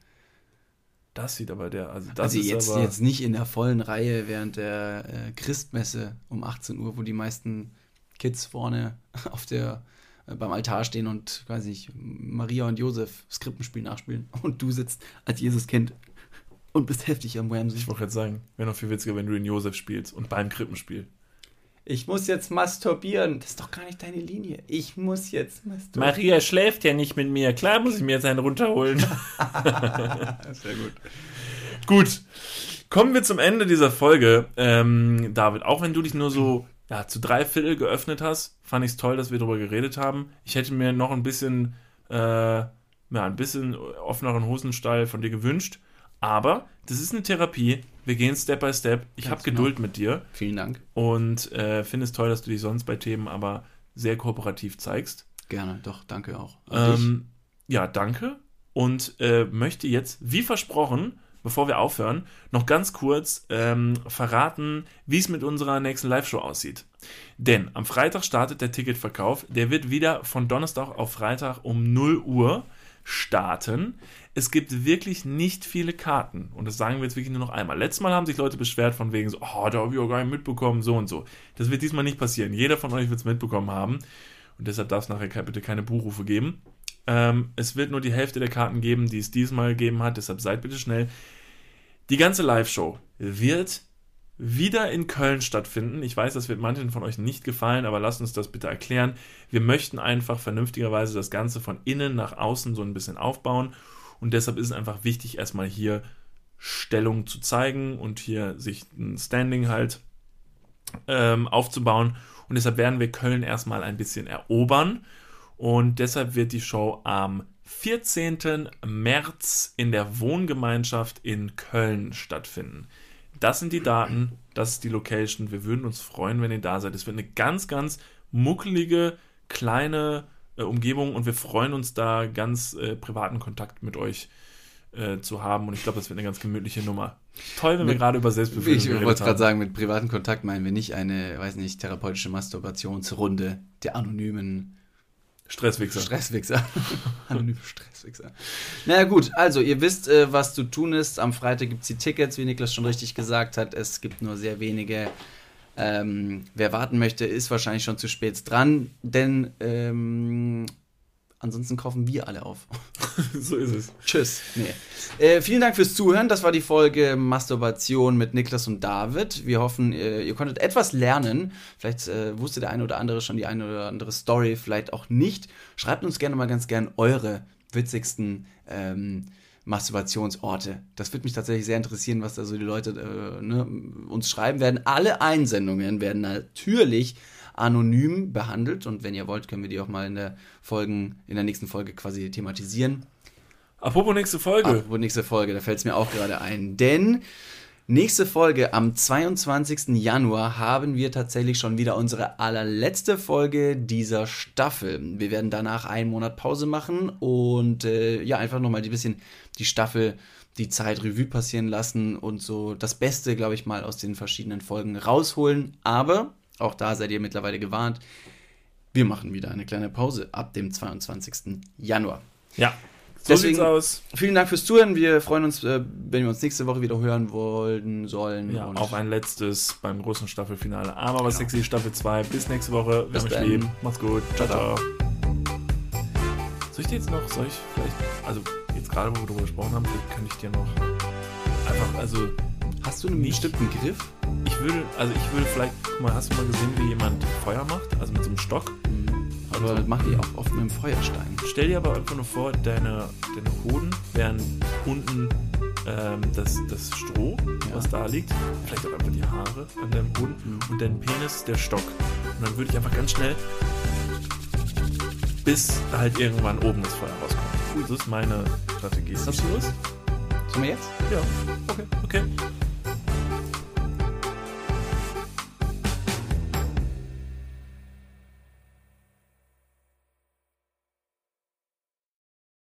S1: Das sieht aber der. Also, das
S2: also
S1: ist
S2: jetzt, aber jetzt nicht in der vollen Reihe während der äh, Christmesse um 18 Uhr, wo die meisten Kids vorne auf der äh, beim Altar stehen und, weiß nicht, Maria und Josef Skrippenspiel nachspielen und du sitzt als Jesuskind und bist heftig am Whamsy.
S1: Ich wollte gerade sagen, wäre noch viel witziger, wenn du den Josef spielst und beim Krippenspiel.
S2: Ich muss jetzt masturbieren. Das ist doch gar nicht deine Linie. Ich muss jetzt
S1: masturbieren. Maria schläft ja nicht mit mir. Klar muss ich mir jetzt einen runterholen. Sehr gut. Gut. Kommen wir zum Ende dieser Folge. Ähm, David, auch wenn du dich nur so ja, zu drei Viertel geöffnet hast, fand ich es toll, dass wir darüber geredet haben. Ich hätte mir noch ein bisschen, äh, ja, ein bisschen offeneren Hosenstall von dir gewünscht. Aber das ist eine Therapie. Wir gehen Step by Step. Ich habe genau. Geduld mit dir.
S2: Vielen Dank.
S1: Und äh, finde es toll, dass du dich sonst bei Themen aber sehr kooperativ zeigst.
S2: Gerne, doch, danke auch.
S1: Ähm, ja, danke. Und äh, möchte jetzt, wie versprochen, bevor wir aufhören, noch ganz kurz ähm, verraten, wie es mit unserer nächsten Live-Show aussieht. Denn am Freitag startet der Ticketverkauf. Der wird wieder von Donnerstag auf Freitag um 0 Uhr starten. Es gibt wirklich nicht viele Karten. Und das sagen wir jetzt wirklich nur noch einmal. Letztes Mal haben sich Leute beschwert von wegen so, oh, da habe ich auch gar nicht mitbekommen, so und so. Das wird diesmal nicht passieren. Jeder von euch wird es mitbekommen haben. Und deshalb darf es nachher bitte keine Buchrufe geben. Ähm, es wird nur die Hälfte der Karten geben, die es diesmal gegeben hat. Deshalb seid bitte schnell. Die ganze Live-Show wird wieder in Köln stattfinden. Ich weiß, das wird manchen von euch nicht gefallen, aber lasst uns das bitte erklären. Wir möchten einfach vernünftigerweise das Ganze von innen nach außen so ein bisschen aufbauen und deshalb ist es einfach wichtig, erstmal hier Stellung zu zeigen und hier sich ein Standing halt ähm, aufzubauen. Und deshalb werden wir Köln erstmal ein bisschen erobern. Und deshalb wird die Show am 14. März in der Wohngemeinschaft in Köln stattfinden. Das sind die Daten, das ist die Location. Wir würden uns freuen, wenn ihr da seid. Es wird eine ganz, ganz muckelige, kleine äh, Umgebung und wir freuen uns da ganz äh, privaten Kontakt mit euch äh, zu haben und ich glaube, das wird eine ganz gemütliche Nummer. Toll, wenn mit, wir gerade über Selbstbefriedigung
S2: Ich wollte gerade sagen, mit privaten Kontakt meinen wir nicht eine, weiß nicht, therapeutische Masturbationsrunde der anonymen
S1: Stresswichser.
S2: Stresswichser. Anonyme Stresswichser. Naja, gut, also ihr wisst, äh, was zu tun ist. Am Freitag gibt es die Tickets, wie Niklas schon richtig gesagt hat. Es gibt nur sehr wenige. Ähm, wer warten möchte, ist wahrscheinlich schon zu spät dran, denn ähm, ansonsten kaufen wir alle auf.
S1: so ist es.
S2: Tschüss. Nee. Äh, vielen Dank fürs Zuhören. Das war die Folge Masturbation mit Niklas und David. Wir hoffen, äh, ihr konntet etwas lernen. Vielleicht äh, wusste der eine oder andere schon die eine oder andere Story, vielleicht auch nicht. Schreibt uns gerne mal ganz gern eure witzigsten ähm, Masturbationsorte. Das würde mich tatsächlich sehr interessieren, was da so die Leute äh, ne, uns schreiben werden. Alle Einsendungen werden natürlich anonym behandelt und wenn ihr wollt, können wir die auch mal in der Folgen, in der nächsten Folge quasi thematisieren.
S1: Apropos nächste Folge.
S2: Apropos nächste Folge, da fällt es mir auch gerade ein. Denn Nächste Folge am 22. Januar haben wir tatsächlich schon wieder unsere allerletzte Folge dieser Staffel. Wir werden danach einen Monat Pause machen und äh, ja, einfach nochmal ein bisschen die Staffel, die Zeit Revue passieren lassen und so das Beste, glaube ich, mal aus den verschiedenen Folgen rausholen. Aber auch da seid ihr mittlerweile gewarnt. Wir machen wieder eine kleine Pause ab dem 22. Januar.
S1: Ja, so Deswegen, sieht's aus.
S2: Vielen Dank fürs Zuhören. Wir freuen uns, äh, wenn wir uns nächste Woche wieder hören wollen, sollen.
S1: Ja, auf ein letztes beim großen Staffelfinale. Aber was genau. sexy Staffel 2. Bis nächste Woche. Wir haben euch lieb. Macht's gut. Ciao, ciao. Soll ich dir jetzt noch, soll ich vielleicht, also jetzt gerade, wo wir darüber gesprochen haben, könnte ich dir noch einfach, also.
S2: Hast du einen nicht, bestimmten Griff?
S1: Ich würde, also ich würde vielleicht, guck mal, hast du mal gesehen, wie jemand Feuer macht? Also mit so einem Stock?
S2: Aber das machen die auch oft mit dem Feuerstein.
S1: Stell dir aber einfach nur vor, deine, deine Hoden wären unten ähm, das, das Stroh, ja. was da liegt, vielleicht auch einfach die Haare an deinem Hoden mhm. und dein Penis der Stock. Und dann würde ich einfach ganz schnell, bis halt irgendwann oben das Feuer rauskommt. Das ist meine Strategie.
S2: Hast du Lust? Sollen wir jetzt?
S1: Ja. Okay. Okay.